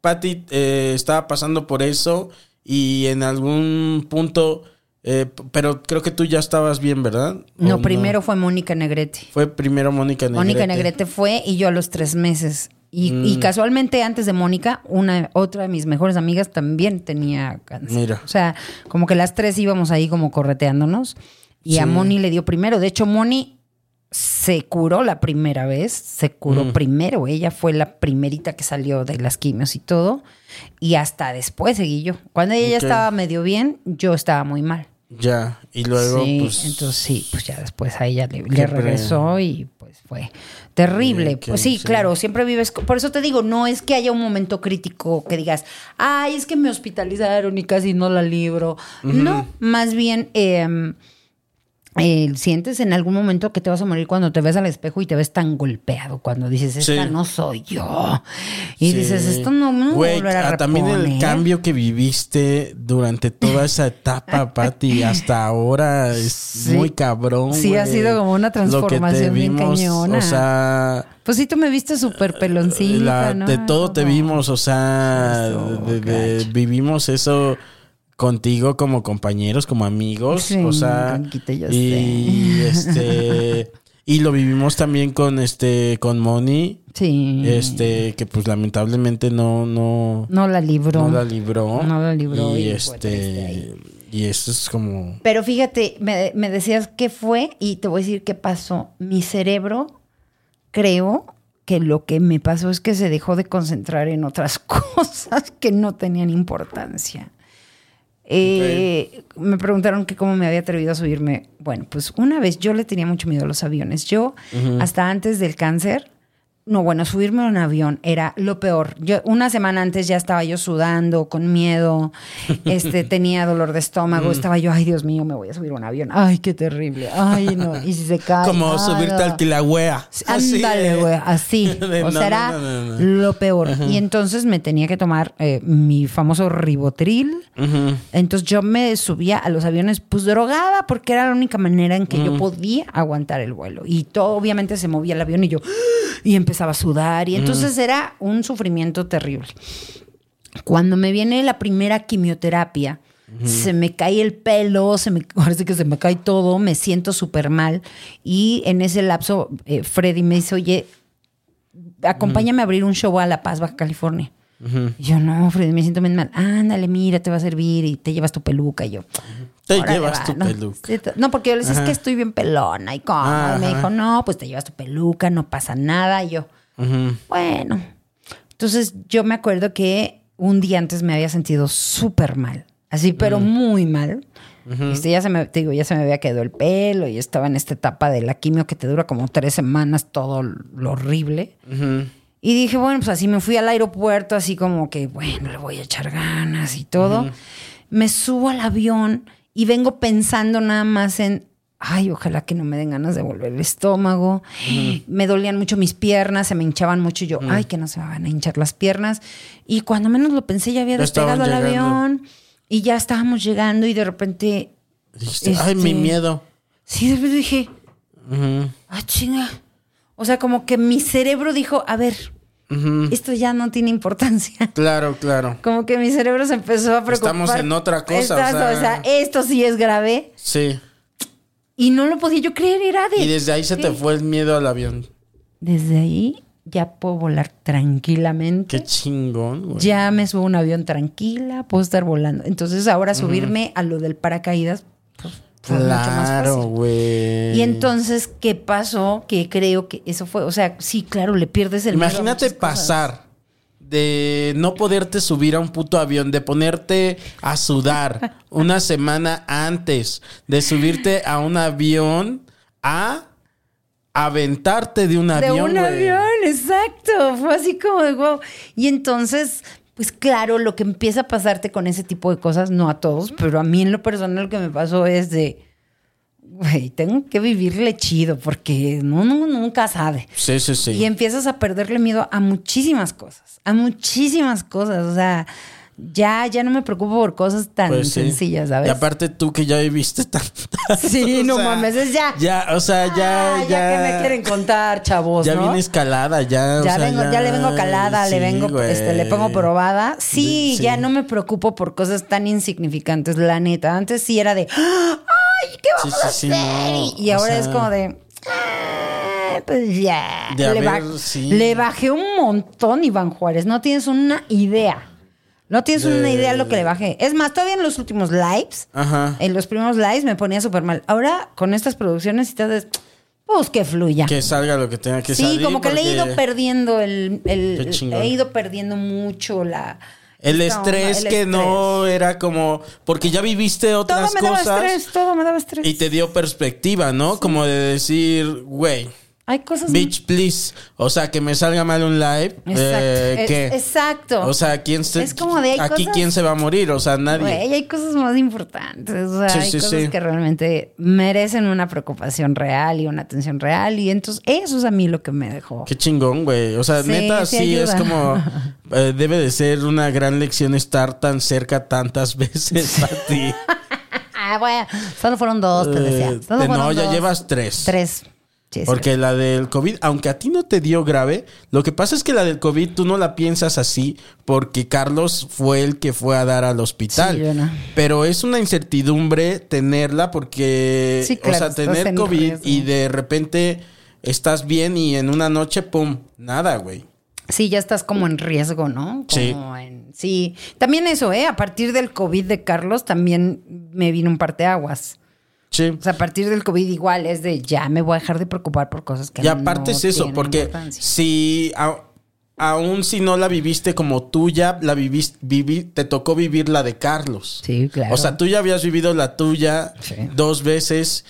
Pati eh, estaba pasando por eso y en algún punto, eh, pero creo que tú ya estabas bien, ¿verdad? ¿O no, primero fue Mónica Negrete. Fue primero Mónica Negrete. Mónica Negrete fue y yo a los tres meses. Y, Mm. y casualmente antes de Mónica, una otra de mis mejores amigas también tenía cáncer. Mira. O sea, como que las tres íbamos ahí como correteándonos. Y a. Moni le dio primero. De hecho, Moni se curó la primera vez, se curó primero, ella fue la primerita que salió de las quimios y todo, y hasta después seguí yo. Cuando ella ya estaba medio bien, yo estaba muy mal. Ya, y luego, sí, pues. entonces sí, pues ya después a ella le, le regresó y pues fue terrible. Pues sí, sí. claro, siempre vives, por eso te digo, no es que haya un momento crítico que digas, ay, es que me hospitalizaron y casi no la libro. No, más bien eh, eh, sientes en algún momento que te vas a morir cuando te ves al espejo y te ves tan golpeado, cuando dices, esta Sí. no soy yo. Y Sí. dices, esto no me a Güey, a ah, también el reponer". cambio que viviste durante toda esa etapa, Pati, hasta ahora es Sí. muy cabrón. Sí, ha sido como una transformación bien cañona. O sea, Pues sí, tú me viste súper peloncita, la- ¿no? de todo te vimos, o sea, de- de- vivimos eso contigo como compañeros, como amigos, Sí, o sea, yo y sé. este y lo vivimos también con este con Moni, Sí. este que pues lamentablemente no no No la libró. no la libró. No la libró Y, y este. Y eso es como. Pero fíjate, me, me decías qué fue y te voy a decir qué pasó. Mi cerebro, creo que lo que me pasó es que se dejó de concentrar en otras cosas que no tenían importancia. Eh, Me preguntaron que cómo me había atrevido a subirme. Bueno, pues una vez yo le tenía mucho miedo a los aviones. Yo, hasta antes del cáncer, no, bueno, subirme a un avión era lo peor. Yo una semana antes ya estaba yo sudando, con miedo, este, tenía dolor de estómago, estaba yo, ay Dios mío, me voy a subir a un avión. Ay, qué terrible. Ay, no, y si se cae. como ay, subirte al Kilauea. Ándale, güey, así. De- O no, sea, era no, no, lo peor. Y entonces me tenía que tomar eh, mi famoso ribotril. Entonces yo me subía a los aviones pues drogada porque era la única manera en que yo podía aguantar el vuelo. Y todo obviamente se movía el avión y yo y empezaba a sudar. Y entonces era un sufrimiento terrible. Cuando me viene la primera quimioterapia, se me cae el pelo, se me parece que se me cae todo, me siento súper mal. Y en ese lapso, eh, Freddy me dice, oye, acompáñame a abrir un show a La Paz, Baja California. Y yo, no, Freddy, me siento bien mal. Ándale, mira, te va a servir y te llevas tu peluca. Y yo, Te "Órale, llevas va", tu ¿no? peluca. No, porque yo le decía, es Ajá. que estoy bien pelona. ¿Y cómo? Y me Ajá. dijo, no, pues te llevas tu peluca, no pasa nada. Y yo, bueno. Entonces yo me acuerdo que un día antes me había sentido súper mal. Así, pero muy mal. Este, ya se me, te digo, ya se me había quedado el pelo y estaba en esta etapa de la quimio que te dura como tres semanas, todo lo horrible. Y dije, bueno, pues así me fui al aeropuerto, así como que, bueno, le voy a echar ganas y todo. Me subo al avión y vengo pensando nada más en, ay, ojalá que no me den ganas de volver el estómago. Me dolían mucho mis piernas, se me hinchaban mucho y yo, ay, que no se me van a hinchar las piernas. Y cuando menos lo pensé, ya había Ya despegado el llegando. avión y ya estábamos llegando y de repente, Dijiste, Ay, mi Este- miedo. sí, de repente dije, Ujú. ah, chinga. O sea, como que mi cerebro dijo, a ver, esto ya no tiene importancia. Claro, claro. Como que mi cerebro se empezó a preocupar. Estamos en otra cosa, o sea- o sea, esto sí es grave. Sí. Y no lo podía yo creer, era de... Y desde ahí se te fue el miedo al avión. Desde ahí ya puedo volar tranquilamente. Qué chingón, güey. Ya me subo a un avión tranquila, puedo estar volando. Entonces ahora subirme a lo del paracaídas, fue mucho más Claro, fácil. güey. Y entonces, ¿qué pasó? Que creo que eso fue, o sea, sí, claro, le pierdes el miedo a Imagínate cosas. pasar de no poderte subir a un puto avión, de ponerte a sudar una semana antes, de subirte a un avión a aventarte de un De avión. un güey. avión, exacto. Fue así como de wow. Y entonces, pues claro, lo que empieza a pasarte con ese tipo de cosas, no a todos, pero a mí en lo personal lo que me pasó es de, güey, tengo que vivirle chido porque no, no, nunca sabe. Sí, sí, sí. Y empiezas a perderle miedo a muchísimas cosas, a muchísimas cosas. O sea, ya, ya no me preocupo por cosas tan Pues sí. sencillas, ¿sabes? Y aparte tú que ya viviste tantas. Sí, no sea, mames, es ya. Ya, o sea, ya, Ah, ya. que me quieren contar, chavos, Ya ¿no? viene escalada, ya. o Ya, sea, vengo, ya le vengo calada, le vengo, güey. este, le pongo probada. Sí, Sí. ya no me preocupo por cosas tan insignificantes, la neta. Antes sí era de, ¡ay, qué Sí, vamos a hacer! no, y ahora sea- es como de, "Ah, pues ya. De le, haber, sí. le bajé un montón, Iván Juárez. No tienes una idea. No tienes De- una idea de lo que le bajé. Es más, todavía en los últimos lives, Ajá. en los primeros lives me ponía súper mal. Ahora, con estas producciones y es, pues que fluya. Que salga lo que tenga que sí, salir. como que le he ido perdiendo el, el- Qué he ido perdiendo mucho la El estrés el que no era como. Porque ya viviste todo otras me daba cosas. estrés, todo me daba estrés. Y te dio perspectiva, ¿no? Como de decir, güey, Hay cosas bitch, please. O sea, que me salga mal un live. Exacto. eh, Es- ¿qué? exacto. O sea, ¿quién se, Es como de hay aquí cosas- quién se va a morir? O sea, nadie. Güey, hay cosas más importantes. O sea, Sí, hay sí, cosas sí. que realmente merecen una preocupación real y una atención real. Y entonces, eso es a mí lo que me dejó. Qué chingón, güey. O sea, neta, sí es como. eh, debe de ser una gran lección estar tan cerca tantas veces a ti. Ah, bueno, solo fueron dos, te decía. Eh, no, ya dos. llevas tres. Tres. Porque la del COVID, aunque a ti no te dio grave, lo que pasa es que la del COVID tú no la piensas así porque Carlos fue el que fue a dar al hospital. Sí, no. Pero es una incertidumbre tenerla porque, Sí, claro, o sea, tener en COVID riesgo. y de repente estás bien y en una noche, pum, nada, güey. Sí, ya estás como en riesgo, ¿no? Como Sí. en- sí. También eso, ¿eh? A partir del COVID de Carlos también me vino un parteaguas. Sí. O sea, a partir del COVID igual es de ya me voy a dejar de preocupar por cosas que Y aparte no es eso, porque si a- aún si no la viviste como tuya, la viviste, te tocó vivir la de Carlos. Sí, claro. O sea, tú ya habías vivido la tuya Sí. dos veces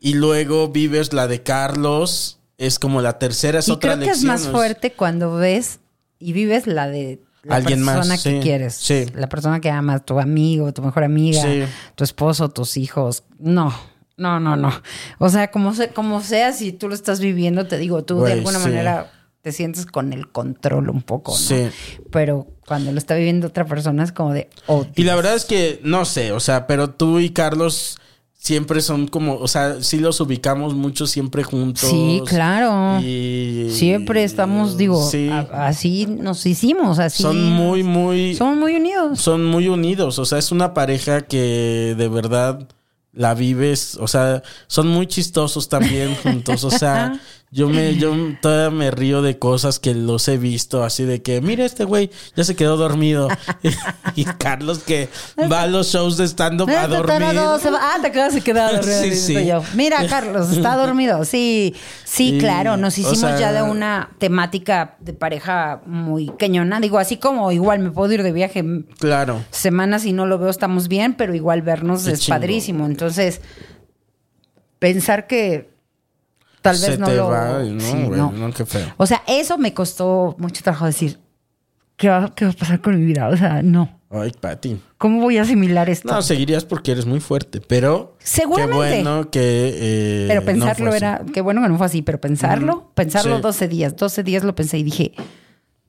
y luego vives la de Carlos. Es como la tercera, es y otra creo que es más fuerte cuando ves y vives la de la Alguien más, persona que sí, quieres. sí. La persona que amas, tu amigo, tu mejor amiga, Sí. tu esposo, tus hijos. No, no, no, no. O sea, como, se, como sea, si tú lo estás viviendo, te digo, tú de alguna manera te sientes con el control un poco, ¿no? Sí. Pero cuando lo está viviendo otra persona es como de, oh, Y la verdad es que, no sé, o sea, pero tú y Carlos siempre son como, o sea, sí los ubicamos mucho siempre juntos. Sí, claro. Y, Siempre estamos, digo, sí. a- así nos hicimos, así. son muy, muy, Somos muy unidos. son muy unidos. O sea, es una pareja que de verdad la vives. O sea, son muy chistosos también juntos. O sea, yo me, yo todavía me río de cosas que los he visto, así de que, mira, este güey ya se quedó dormido. y Carlos que va a los shows de stand-up a dormir. tarado se va- Ah, te acabas de quedar dormido. Sí, sí. yo. Mira, Carlos, está dormido. Sí, sí, Y, claro. Nos o hicimos sea- ya de una temática de pareja muy cañona. Digo, así como igual me puedo ir de viaje Claro. semanas y no lo veo, estamos bien, pero igual vernos es padrísimo. Entonces, pensar que tal vez se no te lo. va, no, Sí, güey, no. no, qué feo. O sea, eso me costó mucho trabajo decir. ¿Qué va, qué va a pasar con mi vida? O sea, no. Ay, Pati. ¿Cómo voy a asimilar esto? No, seguirías porque eres muy fuerte, pero Seguramente. qué bueno que eh, Pero pensarlo era, qué bueno que no fue así, pero pensarlo, pensarlo Sí. 12 días, 12 días lo pensé y dije,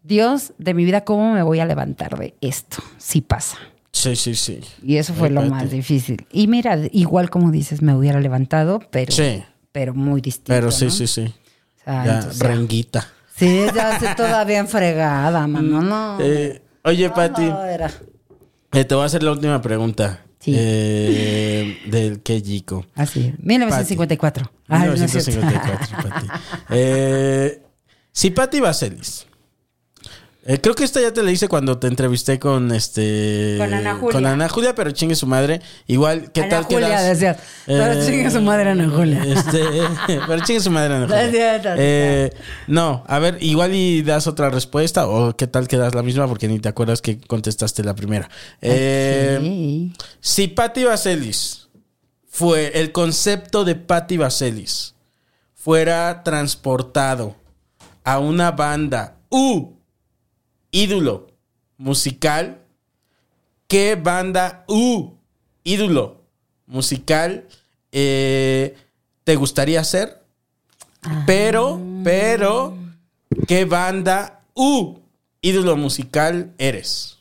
Dios de mi vida, ¿cómo me voy a levantar de esto? Si pasa. Sí, sí, sí. Y eso fue Ay, lo Pati. más difícil. Y mira, igual como dices, me hubiera levantado, pero, Sí. Pero muy distinto. Pero sí, ¿no? sí, sí. O sea, Ya, entonces, renguita. sí, ya se todavía enfregada, mamá. No. Eh, oye, Pati, No, era- eh, te voy a hacer la última pregunta. Sí. Eh, del Kejiko. Así, 1954. Ay, no es cierto. 1954, Pati. Si Pati Vaselis. Eh, creo que esta ya te la hice cuando te entrevisté con este. Con Ana Julia. Con Ana Julia, pero chingue su madre. Igual, ¿qué Ana tal Julia, quedas? decías. Pero chingue su madre, Ana Julia. Este, pero chingue su madre, Ana Julia. Eh, no, a ver, igual y das otra respuesta o qué tal que das la misma porque ni te acuerdas que contestaste la primera. Eh, Sí. si Patti Vaselis fue el concepto de Patti Vaselis fuera transportado a una banda u ídolo musical, ¿qué banda u ídolo musical eh, te gustaría ser? Pero, pero, ¿qué banda u ídolo musical eres?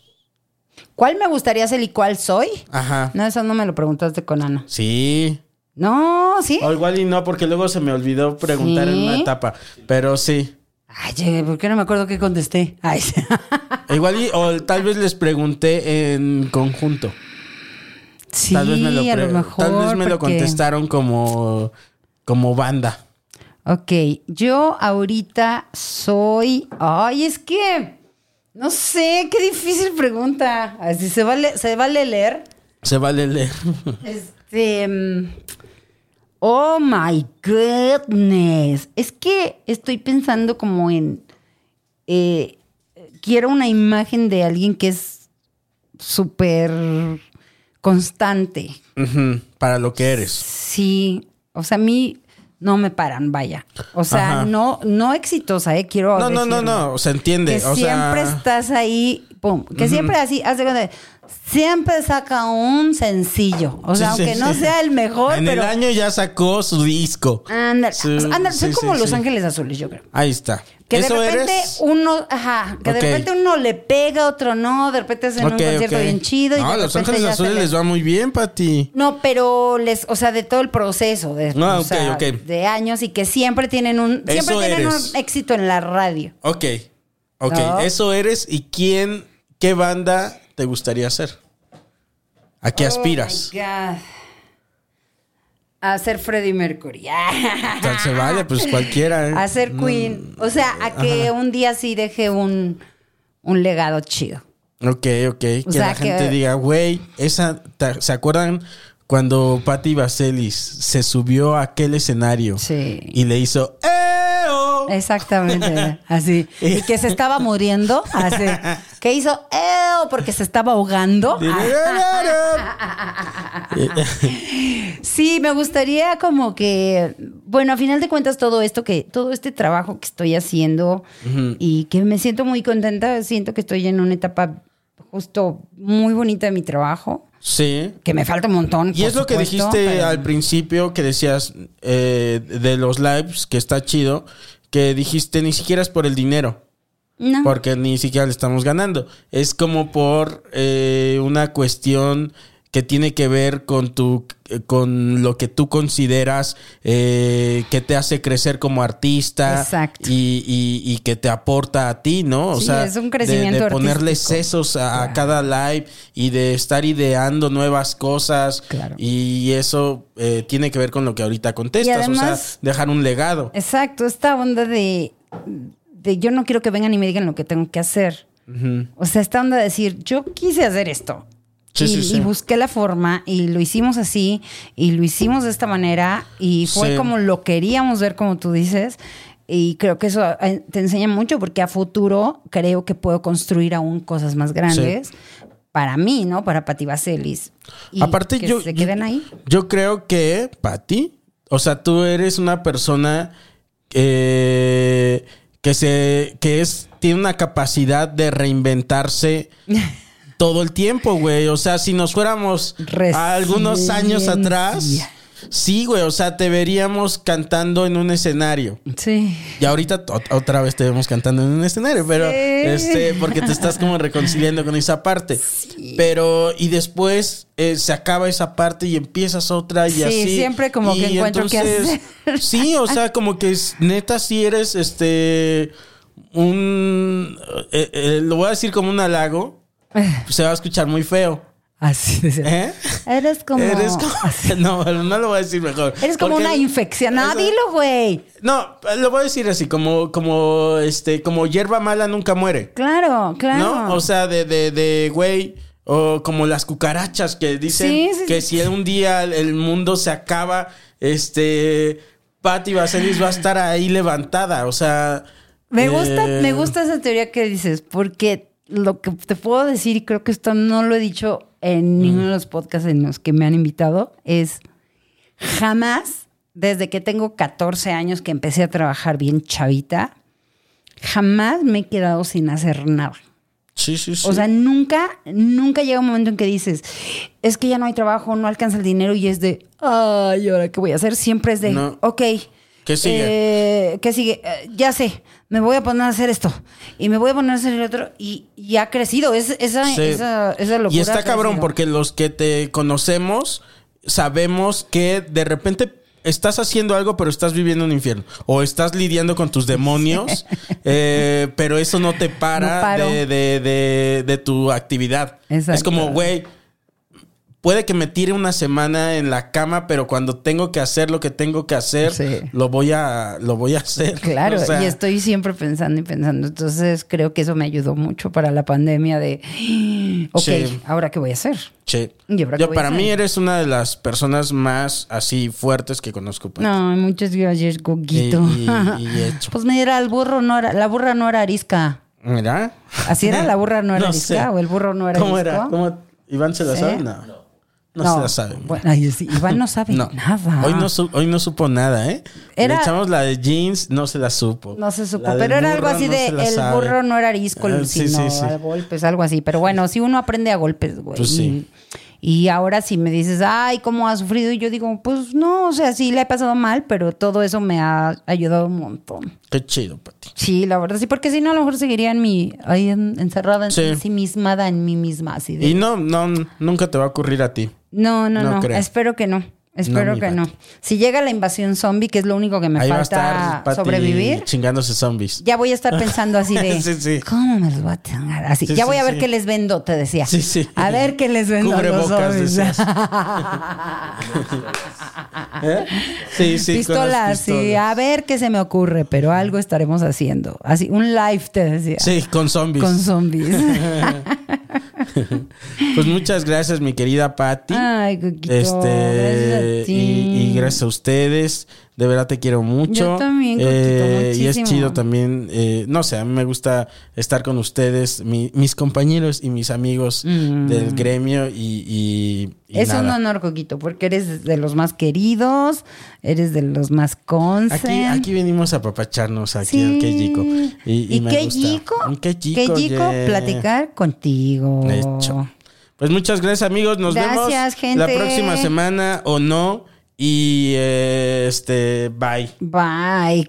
¿Cuál me gustaría ser y cuál soy? Ajá. No, eso no me lo preguntaste con Ana. Sí. No, sí. O igual y no, porque luego se me olvidó preguntar en una etapa. Pero sí. Ay, ¿por qué no me acuerdo qué contesté? Ay. Igual y, o tal vez les pregunté en conjunto. Sí, Tal vez me lo, a lo mejor. tal vez me lo contestaron como, como banda. Ok, yo ahorita soy. Ay, es que. No sé, qué difícil pregunta. Así se vale, se vale leer. Se vale leer. Este. Oh my goodness. Es que estoy pensando como en. eh, quiero una imagen de alguien que es súper constante. Para lo que eres. Sí. O sea, a mí no me paran, vaya. O sea, Ajá. no, no exitosa, ¿eh? Quiero. No, no, no, no. Se entiende. Que o siempre sea, estás ahí, pum, que siempre así, haz de cuenta, siempre saca un sencillo. O sea, Sí, sí, aunque no sí. sea el mejor, en pero. el año ya sacó su disco. Ándale, Sí, ándale, son sí, como Los. Ángeles Azules, yo creo. Ahí está. Que de ¿Eso repente eres? uno, ajá, que de repente uno le pega, otro no, de repente hacen Ok, un concierto bien chido. Y No, a Los Ángeles Azules les va muy bien, Pati. No, pero les, o sea, de todo el proceso, de, Ah, o sea, de años y que siempre tienen un, siempre Eso tienen eres. un éxito en la radio. Ok. Ok, No. eso eres. ¿Y quién, qué banda te gustaría ser? ¿A qué aspiras? Oh my God. A ser Freddie Mercury. O se vale, pues cualquiera. ¿eh? a ser Queen. O sea, a que un día sí deje un, un legado chido. Ok, ok. Que sea, la gente que- diga, güey, esa. ¿Se acuerdan cuando Patti Vaselis se subió a aquel escenario Sí. y le hizo Exactamente, así. Y que se estaba muriendo, así. Que hizo ¡Eo! porque se estaba ahogando. Sí, me gustaría como que, bueno, a final de cuentas todo esto que, todo este trabajo que estoy haciendo y que me siento muy contenta, siento que estoy en una etapa justo muy bonita de mi trabajo, Sí. que me falta un montón. Y es lo que dijiste pero- al principio que decías eh, de los lives, que está chido, que dijiste ni siquiera es por el dinero, No. porque ni siquiera le estamos ganando. Es como por eh, una cuestión que tiene que ver con tu con lo que tú consideras eh, que te hace crecer como artista Exacto. Y, y- y que te aporta a ti, ¿no? O Sí, sea, es un de- crecimiento de, ponerle sesos a, a cada live y de estar ideando nuevas cosas Claro. y eso eh, tiene que ver con lo que ahorita contestas, o sea, dejar un legado. Exacto, esta onda de, de yo no quiero que vengan y me digan lo que tengo que hacer. O sea, esta onda de decir, yo quise hacer esto. Sí, y, sí, sí. y busqué la forma y lo hicimos así y lo hicimos de esta manera y fue como lo queríamos ver, como tú dices. Y creo que eso eh, te enseña mucho porque a futuro creo que puedo construir aún cosas más grandes para mí, ¿no? Para Pati Vaselis. Y Aparte, que yo, se queden ahí. yo creo que, Pati, o sea, tú eres una persona eh, que se, que es, tiene una capacidad de reinventarse todo el tiempo, güey. O sea, si nos fuéramos a algunos años atrás, sí, güey. O sea, te veríamos cantando en un escenario. Sí. Y ahorita ot- otra vez te vemos cantando en un escenario, pero Sí. este, porque te estás como reconciliando con esa parte. Pero, y después eh, se acaba esa parte y empiezas otra y Sí, así. siempre como que Y encuentro qué hacer. Sí, o sea, como que es- neta, si eres este un eh, eh, lo voy a decir como un halago, se va a escuchar muy feo. Así de ¿Eh? Eres como. Eres como. No, no lo voy a decir mejor. Eres como Porque- una infección. No, Eso- dilo, güey. No, lo voy a decir así, como, como, este, como hierba mala nunca muere. Claro, claro. ¿No? O sea, de, de, de, güey, o como las cucarachas que dicen Sí, sí, que sí. si un día el- el mundo se acaba, este, Patti Vaselis va a estar ahí levantada, o sea... me gusta, eh, me gusta esa teoría que dices, porque lo que te puedo decir, y creo que esto no lo he dicho en ninguno de los podcasts en los que me han invitado, es jamás, desde que tengo 14 años que empecé a trabajar bien chavita, jamás me he quedado sin hacer nada. Sí, sí, sí. O sea, nunca, nunca llega un momento en que dices, es que ya no hay trabajo, no alcanza el dinero y es de, ay, ¿ahora qué voy a hacer? Siempre es de, No. ok. ¿Qué sigue? eh, ¿Qué sigue? Eh, ya sé, me voy a poner a hacer esto y me voy a poner a hacer el otro y, y ha crecido. Es, esa, Sí. esa, esa locura. Y está cabrón porque los que te conocemos sabemos que de repente estás haciendo algo pero estás viviendo un infierno o estás lidiando con tus demonios eh, pero eso no te para de, de- de- de tu actividad. Exacto. Es como, güey, puede que me tire una semana en la cama, pero cuando tengo que hacer lo que tengo que hacer, Sí. lo voy a lo voy a hacer. Claro, O sea, y estoy siempre pensando y pensando. Entonces creo que eso me ayudó mucho para la pandemia de, ok, Sí. ahora qué voy a hacer. che. ¿Y ahora qué Yo, voy a para hacer? mí eres una de las personas más así fuertes que conozco. Pati. No, muchas gracias, Coquito. Y- y- y hecho. Pues mira, el burro no era, la burra no era arisca. Mira. ¿Así era? ¿La burra no era No arisca? sé. ¿O el burro no era ¿Cómo arisco? era? ¿Cómo? ¿Iván se la ¿Sí? sabe? No. No, se la sabe. Bueno, Iván no sabe No. nada. Hoy no, su- hoy no supo nada, ¿eh? Era- Le echamos la de jeans, no se la supo. No se supo, pero era algo así no de el sabe. burro no era arisco, Ah, sí, sino sí, sí. a golpes, algo así. Pero bueno, si uno aprende a golpes, güey. Pues. Y, y ahora si me dices, ay, ¿cómo has sufrido? Y yo digo, pues no, o sea, sí le he pasado mal, pero todo eso me ha ayudado un montón. Qué chido, Pati. Sí, la verdad, sí, porque si no, a lo mejor seguiría en mi, ahí en- encerrada en Sí. mismada, en mí misma, así de. Y no, no, nunca te va a ocurrir a ti. No, no, No. Espero que no. Espero que no. Si llega la invasión zombie, que es lo único que me Ahí va a falta estar sobrevivir, chingándose zombies. ya voy a estar pensando así de Sí, sí. ¿Cómo me los voy a tener? Así. Sí, ya voy a ver qué les vendo, te decía. Sí, sí. A ver qué les vendo. a los Cubrebocas, zombies. decías. ¿Eh? Sí, sí. pistolas, las sí. A ver qué se me ocurre, pero algo estaremos haciendo. Así, un live, te decía. Sí, con zombies. Con zombies. Pues muchas gracias, mi querida Patti. Ay, Coquito, Este, gracias ti. y, y gracias a ustedes. De verdad te quiero mucho. Yo también, Coquito, Eh, Y es chido también. eh, no sé, a mí me gusta estar con ustedes, mi- mis compañeros y mis amigos del gremio. Y, y- y Mm. es un honor, Coquito, porque eres de los más queridos, eres de los más consen. Aquí, aquí venimos a papacharnos aquí Sí. al Kejico. Y, y me qué gusta. qué yeah. platicar contigo. Hecho. Pues muchas gracias, amigos. Nos Gracias, vemos gente. la próxima semana o no. Y eh, este, bye. Bye.